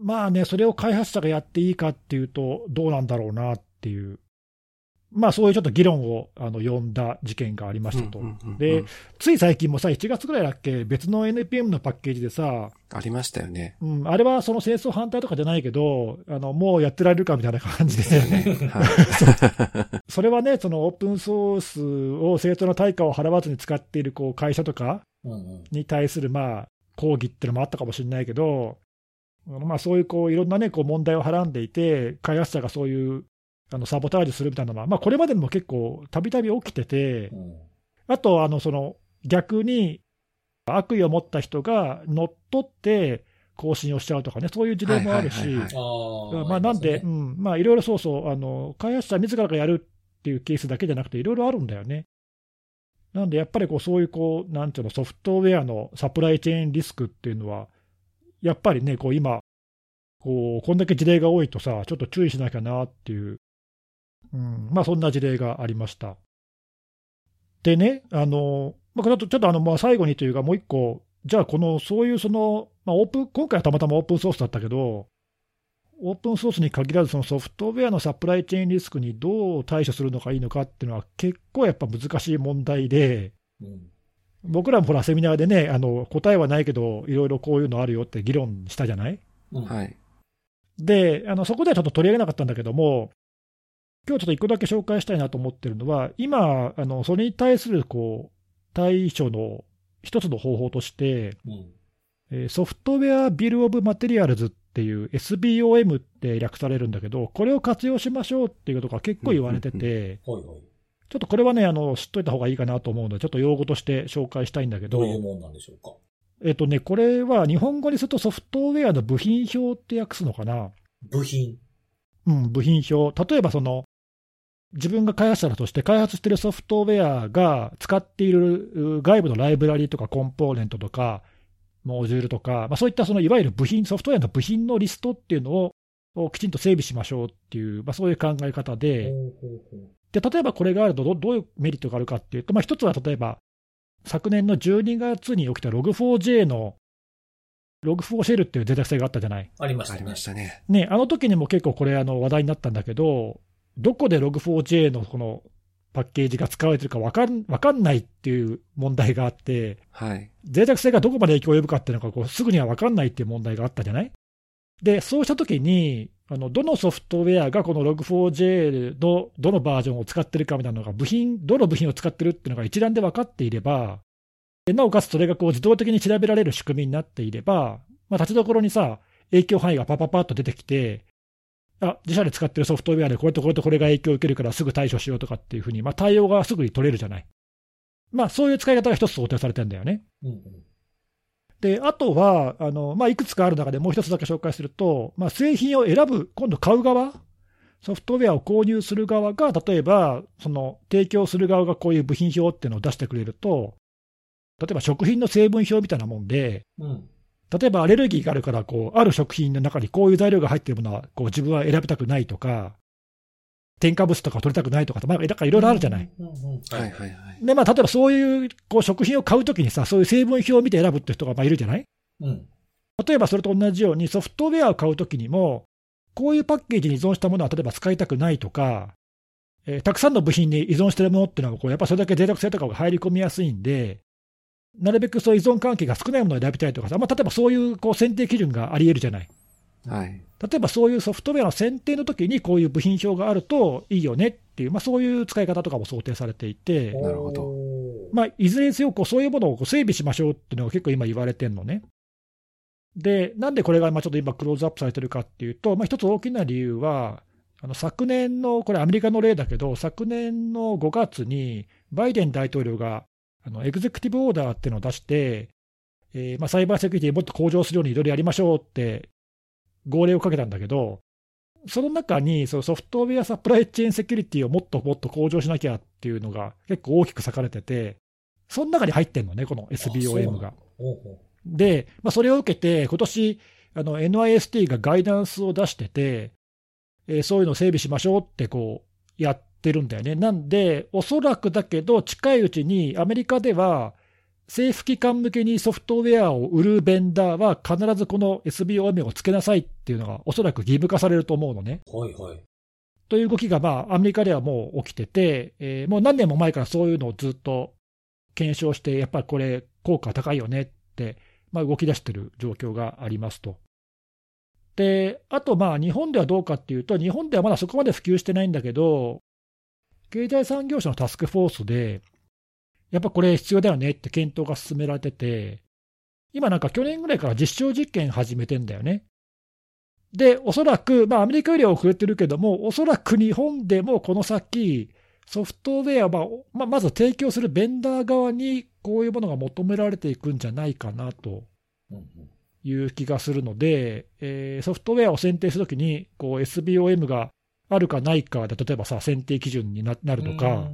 [SPEAKER 2] まあね、それを開発者がやっていいかっていうと、どうなんだろうなっていう。まあそういうちょっと議論をあの呼んだ事件がありましたと。
[SPEAKER 3] うんうんうんうん
[SPEAKER 2] で、つい最近もさ、1月ぐらいだっけ、別の NPM のパッケージでさ、
[SPEAKER 3] ありましたよね。
[SPEAKER 2] うん、あれはその戦争反対とかじゃないけど、あのもうやってられるかみたいな感じで、
[SPEAKER 3] はい。
[SPEAKER 2] それはね、そのオープンソースを正当な対価を払わずに使っているこう会社とか。に対するまあ抗議っていうのもあったかもしれないけど、まあそういうこういろんなね、こう問題をはらんでいて、開発者がそういうあのサボタージュするみたいなのは、まあ、これまでにも結構たびたび起きてて、
[SPEAKER 1] うん
[SPEAKER 2] あとあのその逆に悪意を持った人が乗っ取って更新をしちゃうとかね、そういう事例もあるし。なんで、
[SPEAKER 1] ま
[SPEAKER 2] あ、いろいろそうそう、あの、開発者自らがやるっていうケースだけじゃなくて、いろいろあるんだよね。なんで、やっぱりこう、そういう、こう、なんていうの、ソフトウェアのサプライチェーンリスクっていうのは、やっぱりね、こう、今、こう、こんだけ事例が多いとさ、ちょっと注意しなきゃなっていう、うん、まあ、そんな事例がありました。でね、あの、まあ、ちょっと、ちょっとあの、まあ、最後にというか、もう一個、じゃあ、この、そういう、その、まあ、オープン、今回はたまたまオープンソースだったけど、オープンソースに限らず、そのソフトウェアのサプライチェーンリスクにどう対処するのがいいのかっていうのは、結構やっぱ難しい問題で、
[SPEAKER 1] うん
[SPEAKER 2] 僕らもほら、セミナーでね、あの答えはないけど、いろいろこういうのあるよって議論したじゃない？
[SPEAKER 1] うん
[SPEAKER 3] はい。
[SPEAKER 2] で、あのそこではちょっと取り上げなかったんだけども、今日ちょっと一個だけ紹介したいなと思ってるのは、今、あのそれに対するこう対処の一つの方法として、
[SPEAKER 1] うん
[SPEAKER 2] えー Software Bill of Materials っていう SBOM って略されるんだけど、これを活用しましょうっていうことが結構言われてて。ちょっとこれはね、あの知っといた方がいいかなと思うので、ちょっと用語として紹介したいんだけど、
[SPEAKER 1] どういうもんなんでしょうか？
[SPEAKER 2] えっとね、これは日本語にするとソフトウェアの部品表って訳すのかな？
[SPEAKER 1] 部品。
[SPEAKER 2] うん、部品表。例えばその、自分が開発者だとして開発しているソフトウェアが使っているう外部のライブラリとかコンポーネントとか、モジュールとか、まあ、そういったそのいわゆる部品、ソフトウェアの部品のリストっていうのををきちんと整備しましょうっていう、まあ、そういう考え方で、で例えばこれがあるとど、どういうメリットがあるかっていうと、まあ、一つは例えば、昨年の12月に起きた Log4j の Log4 シェルっていう脆弱性があったじゃない？
[SPEAKER 1] ありましたね
[SPEAKER 3] ありま。したね。
[SPEAKER 2] ね、あの時にも結構これあの話題になったんだけど、どこで Log4j のこのパッケージが使われてるか分かん分かんないっていう問題があって、
[SPEAKER 3] はい。
[SPEAKER 2] 脆弱性がどこまで影響を及ぶかっていうのがこうすぐには分かんないっていう問題があったじゃない？で、そうした時に、あのどのソフトウェアがこの Log4j のどのバージョンを使ってるかみたいなのが、部品、どの部品を使ってるっていうのが一覧で分かっていれば、でなおかつそれがこう自動的に調べられる仕組みになっていれば、まあ、立ちどころにさ、影響範囲がパパパッと出てきて、あ自社で使ってるソフトウェアでこれとこれとこれが影響を受けるからすぐ対処しようとかっていうふうに、まあ、対応がすぐに取れるじゃない。まあ、そういう使い方が一つ想定されてるんだよね。
[SPEAKER 1] うんうん
[SPEAKER 2] で、あとは、あのまあ、いくつかある中でもう一つだけ紹介すると、まあ、製品を選ぶ、今度買う側、ソフトウェアを購入する側が、例えば、その提供する側がこういう部品表っていうのを出してくれると、例えば食品の成分表みたいなもんで、
[SPEAKER 1] うん。
[SPEAKER 2] 例えばアレルギーがあるからこう、ある食品の中にこういう材料が入っているものはこう自分は選びたくないとか、添加物とかを取りたくないとか、まあ、だからいろいろあるじゃない。で、まあ、例えばそういうこう食品を買うときにさ、そういう成分表を見て選ぶって人がまあいるじゃない
[SPEAKER 1] うん。
[SPEAKER 2] 例えばそれと同じように、ソフトウェアを買うときにも、こういうパッケージに依存したものは例えば使いたくないとか、えーたくさんの部品に依存しているものっていうのは、こうやっぱそれだけ脆弱性とかが入り込みやすいんで、なるべくそういう依存関係が少ないものを選びたいとかさ、まあ、例えばそういうこう選定基準があり得るじゃない。
[SPEAKER 3] はい。
[SPEAKER 2] 例えばそういうソフトウェアの選定の時にこういう部品表があるといいよねっていう、まあ、そういう使い方とかも想定されていて、
[SPEAKER 3] なるほど
[SPEAKER 2] まあ、いずれにせよこうそういうものをこう整備しましょうっていうのが結構今言われてるのね。で、なんでこれがまあちょっと今クローズアップされてるかっていうと、まあ、一つ大きな理由は、あの昨年の、これアメリカの例だけど、昨年の5月にバイデン大統領があのエグゼクティブオーダーっていうのを出して、えーまあ、サイバーセキュリティもっと向上するようにいろいろやりましょうって号令をかけたんだけど、その中にそのソフトウェアサプライチェーンセキュリティをもっともっと向上しなきゃっていうのが結構大きく割かれてて、その中に入ってんのね、この SBOM が。で、まあ、それを受けて、今年あの NIST がガイダンスを出してて、えーそういうのを整備しましょうってこうやってるんだよね。なんで、おそらくだけど、近いうちにアメリカでは、政府機関向けにソフトウェアを売るベンダーは必ずこの SBOM をつけなさいっていうのが、おそらく義務化されると思うのね。
[SPEAKER 1] う。はいはい。
[SPEAKER 2] という動きが、まあ、アメリカではもう起きてて、えーもう何年も前からそういうのをずっと検証して、やっぱりこれ、効果高いよねって、まあ、動き出してる状況がありますと。で、あと、まあ、日本ではどうかっていうと、日本ではまだそこまで普及してないんだけど、経済産業省のタスクフォースで、やっぱこれ必要だよねって検討が進められてて、今なんか去年ぐらいから実証実験始めてんだよね。で、おそらく、まあ、アメリカよりは遅れてるけども、おそらく日本でもこの先、ソフトウェアを、まあまず提供するベンダー側にこういうものが求められていくんじゃないかなという気がするので、えーソフトウェアを選定するときにこう SBOM があるかないかで、例えばさ、選定基準にななるとか、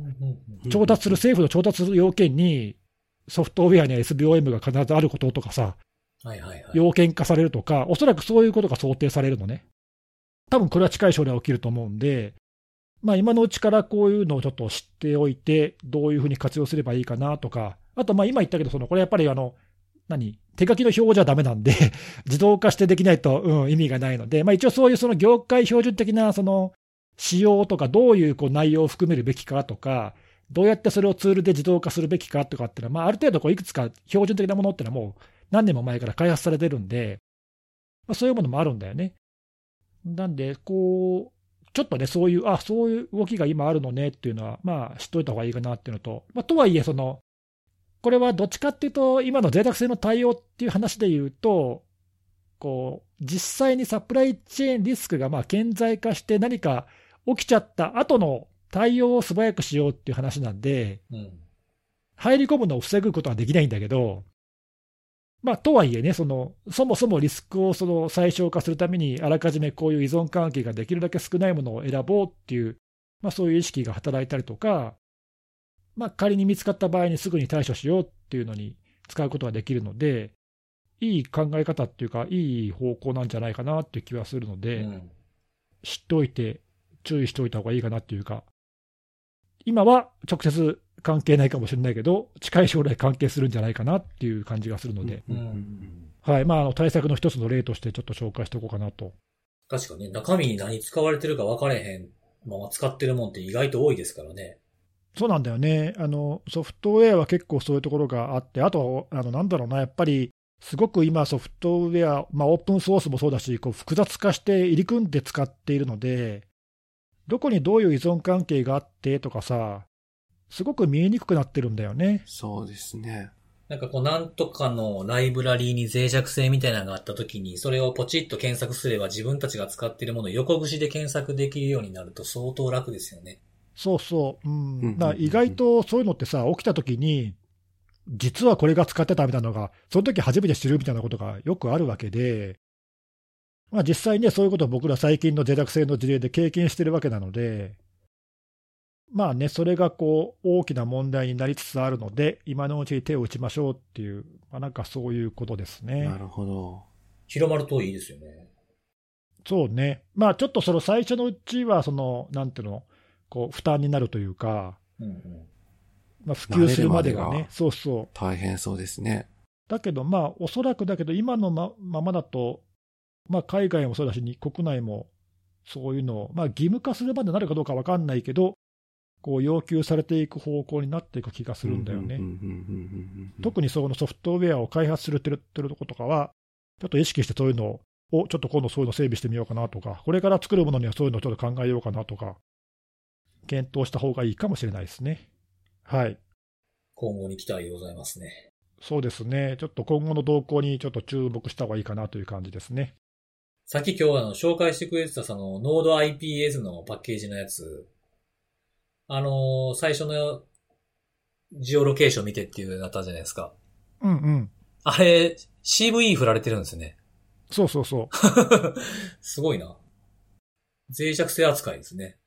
[SPEAKER 2] 調達する、政府の調達する要件に、ソフトウェアには SBOM が必ずあることとかさ、
[SPEAKER 1] はいはいはい。
[SPEAKER 2] 要件化されるとか、おそらくそういうことが想定されるのね。多分これは近い将来起きると思うんで、まあ、今のうちからこういうのをちょっと知っておいて、どういうふうに活用すればいいかなとか、あとまあ今言ったけど、そのこれやっぱりあの、何、手書きの表じゃダメなんで、自動化してできないと、うん、意味がないので、まあ、一応そういうその業界標準的なその仕様とか、どういうこう内容を含めるべきかとか、どうやってそれをツールで自動化するべきかとかっていうのは、まあ、ある程度こういくつか標準的なものっていうのはもう何年も前から開発されてるんで、まあ、そういうものもあるんだよね。なんで、こう、ちょっとね、そういう、あそういう動きが今あるのねっていうのは、まあ、知っといた方がいいかなっていうのと、まあ、とはいえ、その、これはどっちかっていうと、今の脆弱性の対応っていう話で言うと、こう、実際にサプライチェーンリスクがまあ顕在化して何か起きちゃった後の対応を素早くしようっていう話なんで、
[SPEAKER 1] うん。
[SPEAKER 2] 入り込むのを防ぐことはできないんだけど、まあ、とはいえね、そのそもそもリスクをその最小化するために、あらかじめこういう依存関係ができるだけ少ないものを選ぼうっていう、まあ、そういう意識が働いたりとか、まあ、仮に見つかった場合にすぐに対処しようっていうのに使うことができるので、いい考え方っていうか、いい方向なんじゃないかなっていう気はするので、
[SPEAKER 1] うん
[SPEAKER 2] 知っておいて、注意しておいた方がいいかなっていうか、今は直接関係ないかもしれないけど、近い将来関係するんじゃないかなっていう感じがするので、
[SPEAKER 1] うん
[SPEAKER 2] はいまあ、あの対策の一つの例としてちょっと紹介しておこうかなと。
[SPEAKER 1] 確かに中身に何使われてるか分かれへんまま使ってるもんって意外と多いですからね。
[SPEAKER 2] そうなんだよねあの、ソフトウェアは結構そういうところがあって、あと、あのなんだろうな、やっぱり、すごく今、ソフトウェア、まあ、オープンソースもそうだし、こう複雑化して入り組んで使っているので、どこにどういう依存関係があってとかさ、すごく見えにくくなってるんだよね。
[SPEAKER 3] そうですね。
[SPEAKER 1] なんかこう、なんとかのライブラリーに脆弱性みたいなのがあった時に、それをポチッと検索すれば自分たちが使っているものを横串で検索できるようになると相当楽ですよね。
[SPEAKER 2] そうそう、う
[SPEAKER 3] うん
[SPEAKER 2] ん、だ意外とそういうのってさ、起きたときに、実はこれが使ってたみたいなのが、その時初めて知るみたいなことがよくあるわけで、まあ、実際ね、そういうことを僕ら最近の脆弱性の事例で経験してるわけなので、まあね、それがこう大きな問題になりつつあるので、今のうちに手を打ちましょうっていう、まあ、なんかそういうことですね
[SPEAKER 3] な。るほど。
[SPEAKER 1] 広まるといいですよね。
[SPEAKER 2] そうね、まあちょっとその最初のうちは、その、なんていうの、こう負担になるというか、
[SPEAKER 1] うんうん。
[SPEAKER 2] まあ、普及するまでが
[SPEAKER 3] 慣れるまでが、
[SPEAKER 2] ねそうそう。
[SPEAKER 3] 大変そうですね。
[SPEAKER 2] だけど、まあ、おそらくだけど、今のまままだと、まあ、海外もそうだし、国内もそういうのを、まあ、義務化するまでなるかどうか分かんないけど、こう要求されていく方向になっていく気がするんだよね。特にそのソフトウェアを開発するってるとことかは、ちょっと意識してそういうのを、ちょっと今度そういうの整備してみようかなとか、これから作るものにはそういうのをちょっと考えようかなとか、検討した方がいいかもしれないですね。はい。
[SPEAKER 1] 今後に期待でございますね。
[SPEAKER 2] そうですね。ちょっと今後の動向にちょっと注目した方がいいかなという感じですね。
[SPEAKER 1] さっき今日あの紹介してくれてたそのノード IPS のパッケージのやつ、あのー、最初のジオロケーション見てっていうなったじゃないですか。
[SPEAKER 2] うんうん。
[SPEAKER 1] あれ、CV 振られてるんですね。
[SPEAKER 2] そうそうそう。
[SPEAKER 1] すごいな。脆弱性扱いですね。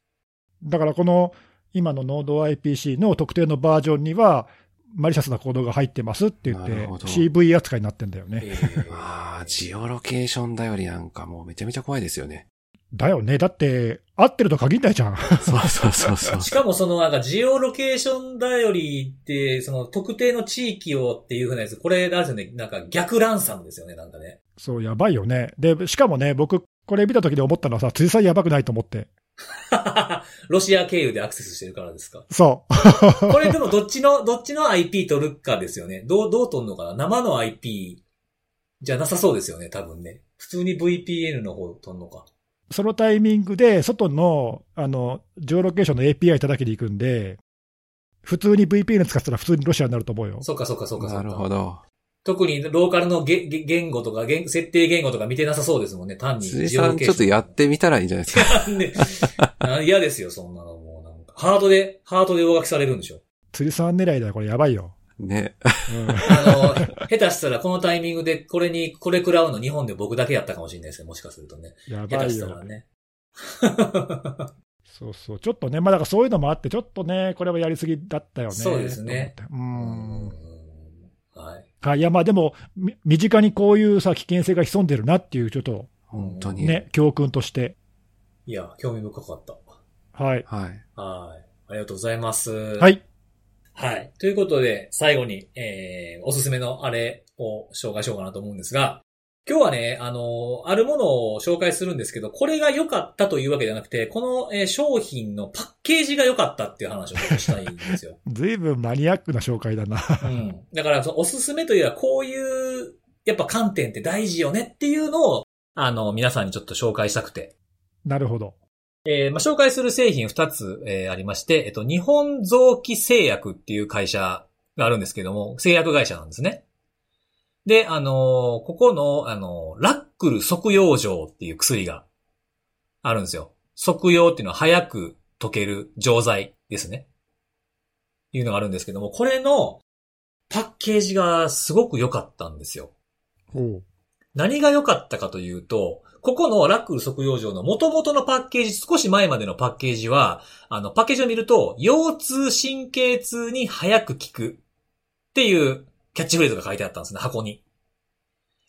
[SPEAKER 2] だからこの今のノード IPC の特定のバージョンには、マリシャスなコードが入ってますって言って、CV 扱いになってんだよね。え
[SPEAKER 3] ー、ああ、ジオロケーション頼りなんかもうめちゃめちゃ怖いですよね。
[SPEAKER 2] だよね。だって、合ってると限んないじゃん。
[SPEAKER 3] そうそうそうそう。
[SPEAKER 1] しかもそのなんかジオロケーション頼りって、その特定の地域をっていうふうなやつ、これ、なんですよね。なんか逆ランサムですよね、なんかね。
[SPEAKER 2] そう、やばいよね。で、しかもね、僕、これ見た時に思ったのはさ、辻さんやばくないと思って。
[SPEAKER 1] ロシア経由でアクセスしてるからですか？
[SPEAKER 2] そ
[SPEAKER 1] う。これでもどっちの、どっちの IP 取るかですよね。どう、どう取るのかな？生の IP じゃなさそうですよね、多分ね。普通に VPN の方取るのか。
[SPEAKER 2] そのタイミングで、外の、あの、ジオロケーションの API 叩きに行くんで、普通に VPN 使ったら普通にロシアになると思うよ。
[SPEAKER 1] そっかそっかそっか
[SPEAKER 3] なるほど。
[SPEAKER 1] 特にローカルの言語とか、設定言語とか見てなさそうですもんね、単に。
[SPEAKER 3] 辻さんちょっとやってみたらいいんじゃないです
[SPEAKER 1] か。嫌ですよ、そんなのもうなんか。ハートで、ハートで上書きされるんでしょ。
[SPEAKER 2] 辻さん狙いだよ、これやばいよ。
[SPEAKER 3] ね。
[SPEAKER 1] うん、あの、下手したらこのタイミングでこれに、これ食らうの日本で僕だけやったかもしれないですね、もしかするとね。
[SPEAKER 2] やばいよ。下
[SPEAKER 1] 手
[SPEAKER 2] したらね。そうそう。ちょっとね、まあだからそういうのもあって、ちょっとね、これはやりすぎだったよね。
[SPEAKER 1] そうですね。
[SPEAKER 2] うん。
[SPEAKER 1] はい。
[SPEAKER 2] はい。いや、まあでも、身近にこういうさ、危険性が潜んでるなっていう、ちょっと、
[SPEAKER 3] 本当に。
[SPEAKER 2] ね、教訓として。
[SPEAKER 1] いや、興味深かった。
[SPEAKER 2] はい。
[SPEAKER 3] はい。
[SPEAKER 1] はい。ありがとうございます。
[SPEAKER 2] はい。
[SPEAKER 1] はい。ということで、最後に、えー、おすすめのあれを紹介しようかなと思うんですが、今日はね、あの、あるものを紹介するんですけど、これが良かったというわけではなくて、この、えー、商品のパッケージが良かったっていう話をしたいんですよ。
[SPEAKER 2] 随分マニアックな紹介だな。
[SPEAKER 1] うん。だから、そのおすすめというのは、こういう、やっぱ観点って大事よねっていうのを、あの、皆さんにちょっと紹介したくて。
[SPEAKER 2] なるほど。
[SPEAKER 1] えー、まあ、紹介する製品二つ、えー、ありまして、えっと、日本臓器製薬っていう会社があるんですけども、製薬会社なんですね。で、あのー、ここの、あのー、ラックル即用錠っていう薬があるんですよ。即用っていうのは早く溶ける錠剤ですね。いうのがあるんですけども、これのパッケージがすごく良かったんですよ。何が良かったかというと、ここのラックル即用錠の元々のパッケージ、少し前までのパッケージは、あの、パッケージを見ると、腰痛神経痛に早く効くっていうキャッチフレーズが書いてあったんですね、箱に。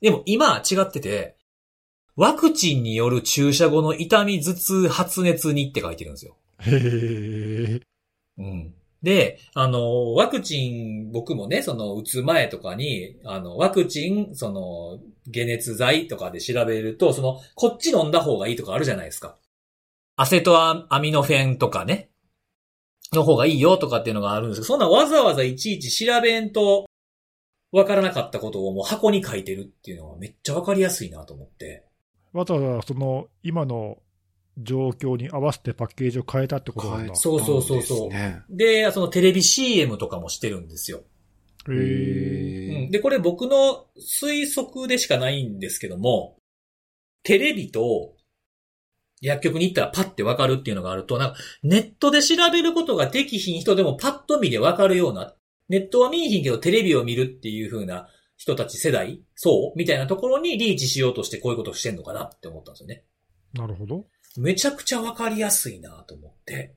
[SPEAKER 1] でも今違ってて、ワクチンによる注射後の痛み、頭痛、発熱にって書いてるんですよ。
[SPEAKER 2] へー。
[SPEAKER 1] うん。で、あの、ワクチン、僕もね、その、打つ前とかに、あの、ワクチン、その、解熱剤とかで調べると、その、こっち飲んだ方がいいとかあるじゃないですか。アセトアミノフェンとかね、の方がいいよとかっていうのがあるんですけど、そんなわざわざいちいち調べんと、わからなかったことをもう箱に書いてるっていうのはめっちゃわかりやすいなと思って。
[SPEAKER 2] わざわざその今の状況に合わせてパッケージを変えたってことなんだ。
[SPEAKER 1] そうそうそうそう。で、そのテレビ CM とかもしてるんですよ。
[SPEAKER 2] へー、
[SPEAKER 1] うん。で、これ僕の推測でしかないんですけども、テレビと薬局に行ったらパッてわかるっていうのがあると、なんかネットで調べることができひん人でもパッと見でわかるようなネットは見えひんけどテレビを見るっていう風な人たち世代そう？みたいなところにリーチしようとしてこういうことをしてんのかなって思ったんですよね。
[SPEAKER 2] なるほど。
[SPEAKER 1] めちゃくちゃわかりやすいなと思って。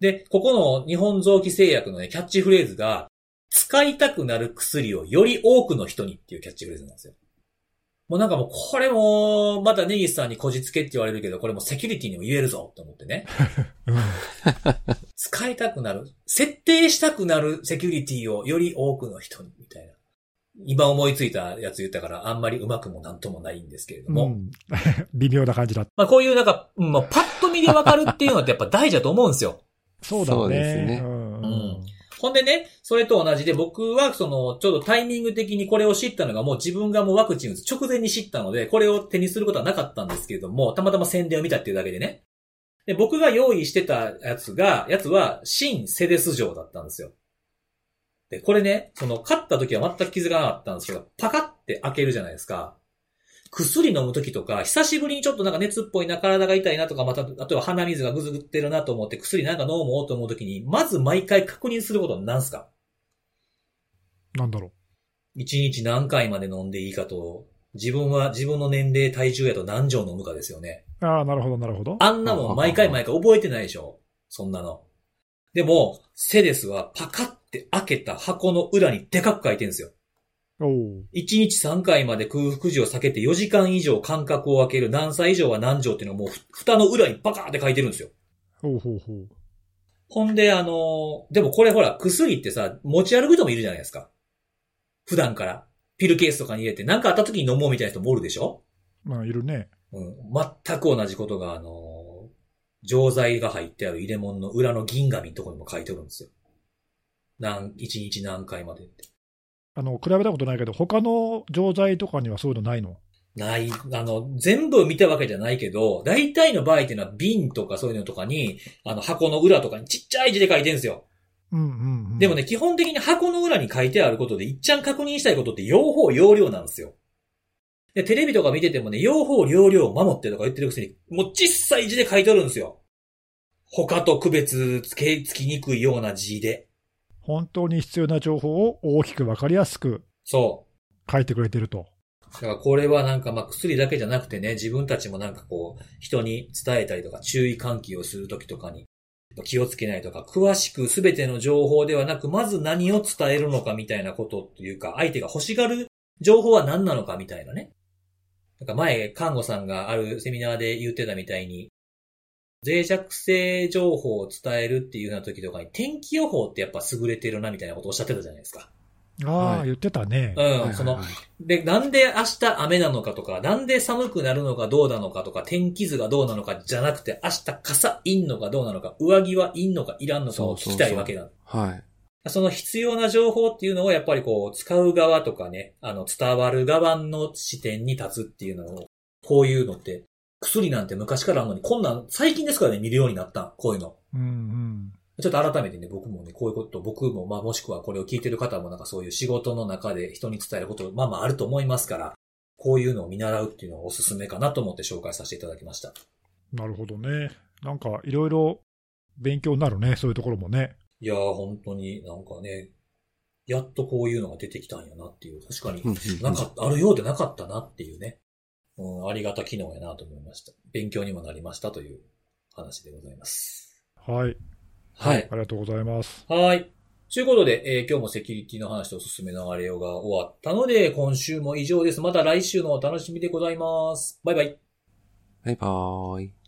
[SPEAKER 1] で、ここの日本臓器製薬のね、キャッチフレーズが、使いたくなる薬をより多くの人にっていうキャッチフレーズなんですよ。もうなんかもうこれも、またネギスさんにこじつけって言われるけど、これもセキュリティにも言えるぞと思ってね。使いたくなる。設定したくなるセキュリティをより多くの人に、みたいな。今思いついたやつ言ったから、あんまりうまくもなんともないんですけれども。
[SPEAKER 2] うん、微妙な感じだ。
[SPEAKER 1] まあこういうなんか、うんまあ、パッと見でわかるっていうのってやっぱ大事だと思うんですよ。
[SPEAKER 2] そうだね。
[SPEAKER 3] そうですね
[SPEAKER 2] うん
[SPEAKER 1] うんほんでね、それと同じで僕はその、ちょうどタイミング的にこれを知ったのがもう自分がもうワクチン打つ直前に知ったので、これを手にすることはなかったんですけれども、たまたま宣伝を見たっていうだけでね。で、僕が用意してたやつが、やつは、新セデス錠だったんですよ。で、これね、その、買った時は全く気づかなかったんですけど、パカって開けるじゃないですか。薬飲む時とか、久しぶりにちょっとなんか熱っぽいな、体が痛いなとか、また、あとは鼻水がぐずぐってるなと思って薬なんか飲もうと思う時に、まず毎回確認することは何すか？
[SPEAKER 2] なんだろ
[SPEAKER 1] 一日何回まで飲んでいいかと、自分は自分の年齢、体重やと何錠飲むかですよね。
[SPEAKER 2] う。ああ、なるほど、なるほど。
[SPEAKER 1] あんなもん毎回毎回覚えてないでしょそんなの。でも、セデスはパカって開けた箱の裏にでかく書いてるんですよ。
[SPEAKER 2] おお。
[SPEAKER 1] 1日3回まで空腹時を避けて4時間以上間隔を空ける何歳以上は何錠っていうのをもうふ蓋の裏にパカーって書いてるんですよ。
[SPEAKER 2] ほうほうほう。
[SPEAKER 1] ほんで、あのーでもこれほら、薬ってさ、持ち歩く人もいるじゃないですか。普段から。ピルケースとかに入れて、何かあった時に飲もうみたいな人もおるでしょ？
[SPEAKER 2] まあ、いるね。
[SPEAKER 1] うん。全く同じことが、あのー錠剤が入ってある入れ物の裏の銀紙のところにも書いてあるんですよ。何、一日何回までって。
[SPEAKER 2] あの、比べたことないけど、他の錠剤とかにはそういうのないの？
[SPEAKER 1] ない、あの、全部見たわけじゃないけど、大体の場合っていうのは瓶とかそういうのとかに、あの箱の裏とかにちっちゃい字で書いてるんですよ。
[SPEAKER 2] うんうん、うん。
[SPEAKER 1] でもね、基本的に箱の裏に書いてあることで、いっちゃん確認したいことって、用法、用量なんですよ。で、テレビとか見ててもね、用法、用量を守ってとか言ってるくせに、もう小さい字で書いてあるんですよ。他と区別つけ、つきにくいような字で。
[SPEAKER 2] 本当に必要な情報を大きくわかりやすく
[SPEAKER 1] そう。
[SPEAKER 2] 書いてくれてると。
[SPEAKER 1] だからこれはなんかまあ薬だけじゃなくてね、自分たちもなんかこう、人に伝えたりとか注意喚起をするときとかに気をつけないとか、詳しく全ての情報ではなく、まず何を伝えるのかみたいなことというか、相手が欲しがる情報は何なのかみたいなね。なんか前、看護さんがあるセミナーで言ってたみたいに、脆弱性情報を伝えるっていうような時とかに、天気予報ってやっぱ優れてるなみたいなことをおっしゃってたじゃないですか。
[SPEAKER 2] ああ、
[SPEAKER 3] はい
[SPEAKER 2] 言ってたね。
[SPEAKER 1] うん、
[SPEAKER 3] はいはいはい
[SPEAKER 1] その、で、なんで明日雨なのかとか、なんで寒くなるのかどうなのかとか、天気図がどうなのかじゃなくて、明日傘いんのかどうなのか、上着はいんのかいらんのかを聞きたいわけなの。
[SPEAKER 3] はい。
[SPEAKER 1] その必要な情報っていうのをやっぱりこう、使う側とかね、あの、伝わる側の視点に立つっていうのを、こういうのって、薬なんて昔からあるのに、こんなん最近ですからね、見るようになった。こういうの。
[SPEAKER 2] うんうん。
[SPEAKER 1] ちょっと改めてね、僕もね、こういうこと、僕も、まあもしくはこれを聞いてる方もなんかそういう仕事の中で人に伝えること、まあまああると思いますから、こういうのを見習うっていうのはおすすめかなと思って紹介させていただきました。
[SPEAKER 2] なるほどね。なんか、いろいろ勉強になるね、そういうところもね。
[SPEAKER 1] いやー、本当になんかね、やっとこういうのが出てきたんやなっていう、確かに
[SPEAKER 3] うん
[SPEAKER 1] かった、あるようでなかったなっていうね、うん、ありがた機能やなと思いました。勉強にもなりましたという話でございます。
[SPEAKER 2] はい。
[SPEAKER 1] はい。
[SPEAKER 2] ありがとうございます。
[SPEAKER 1] はい。ということで、えー今日もセキュリティの話とおすすめのあれよが終わったので、今週も以上です。また来週のお楽しみでございます。バイバイ。
[SPEAKER 3] バイバーイ。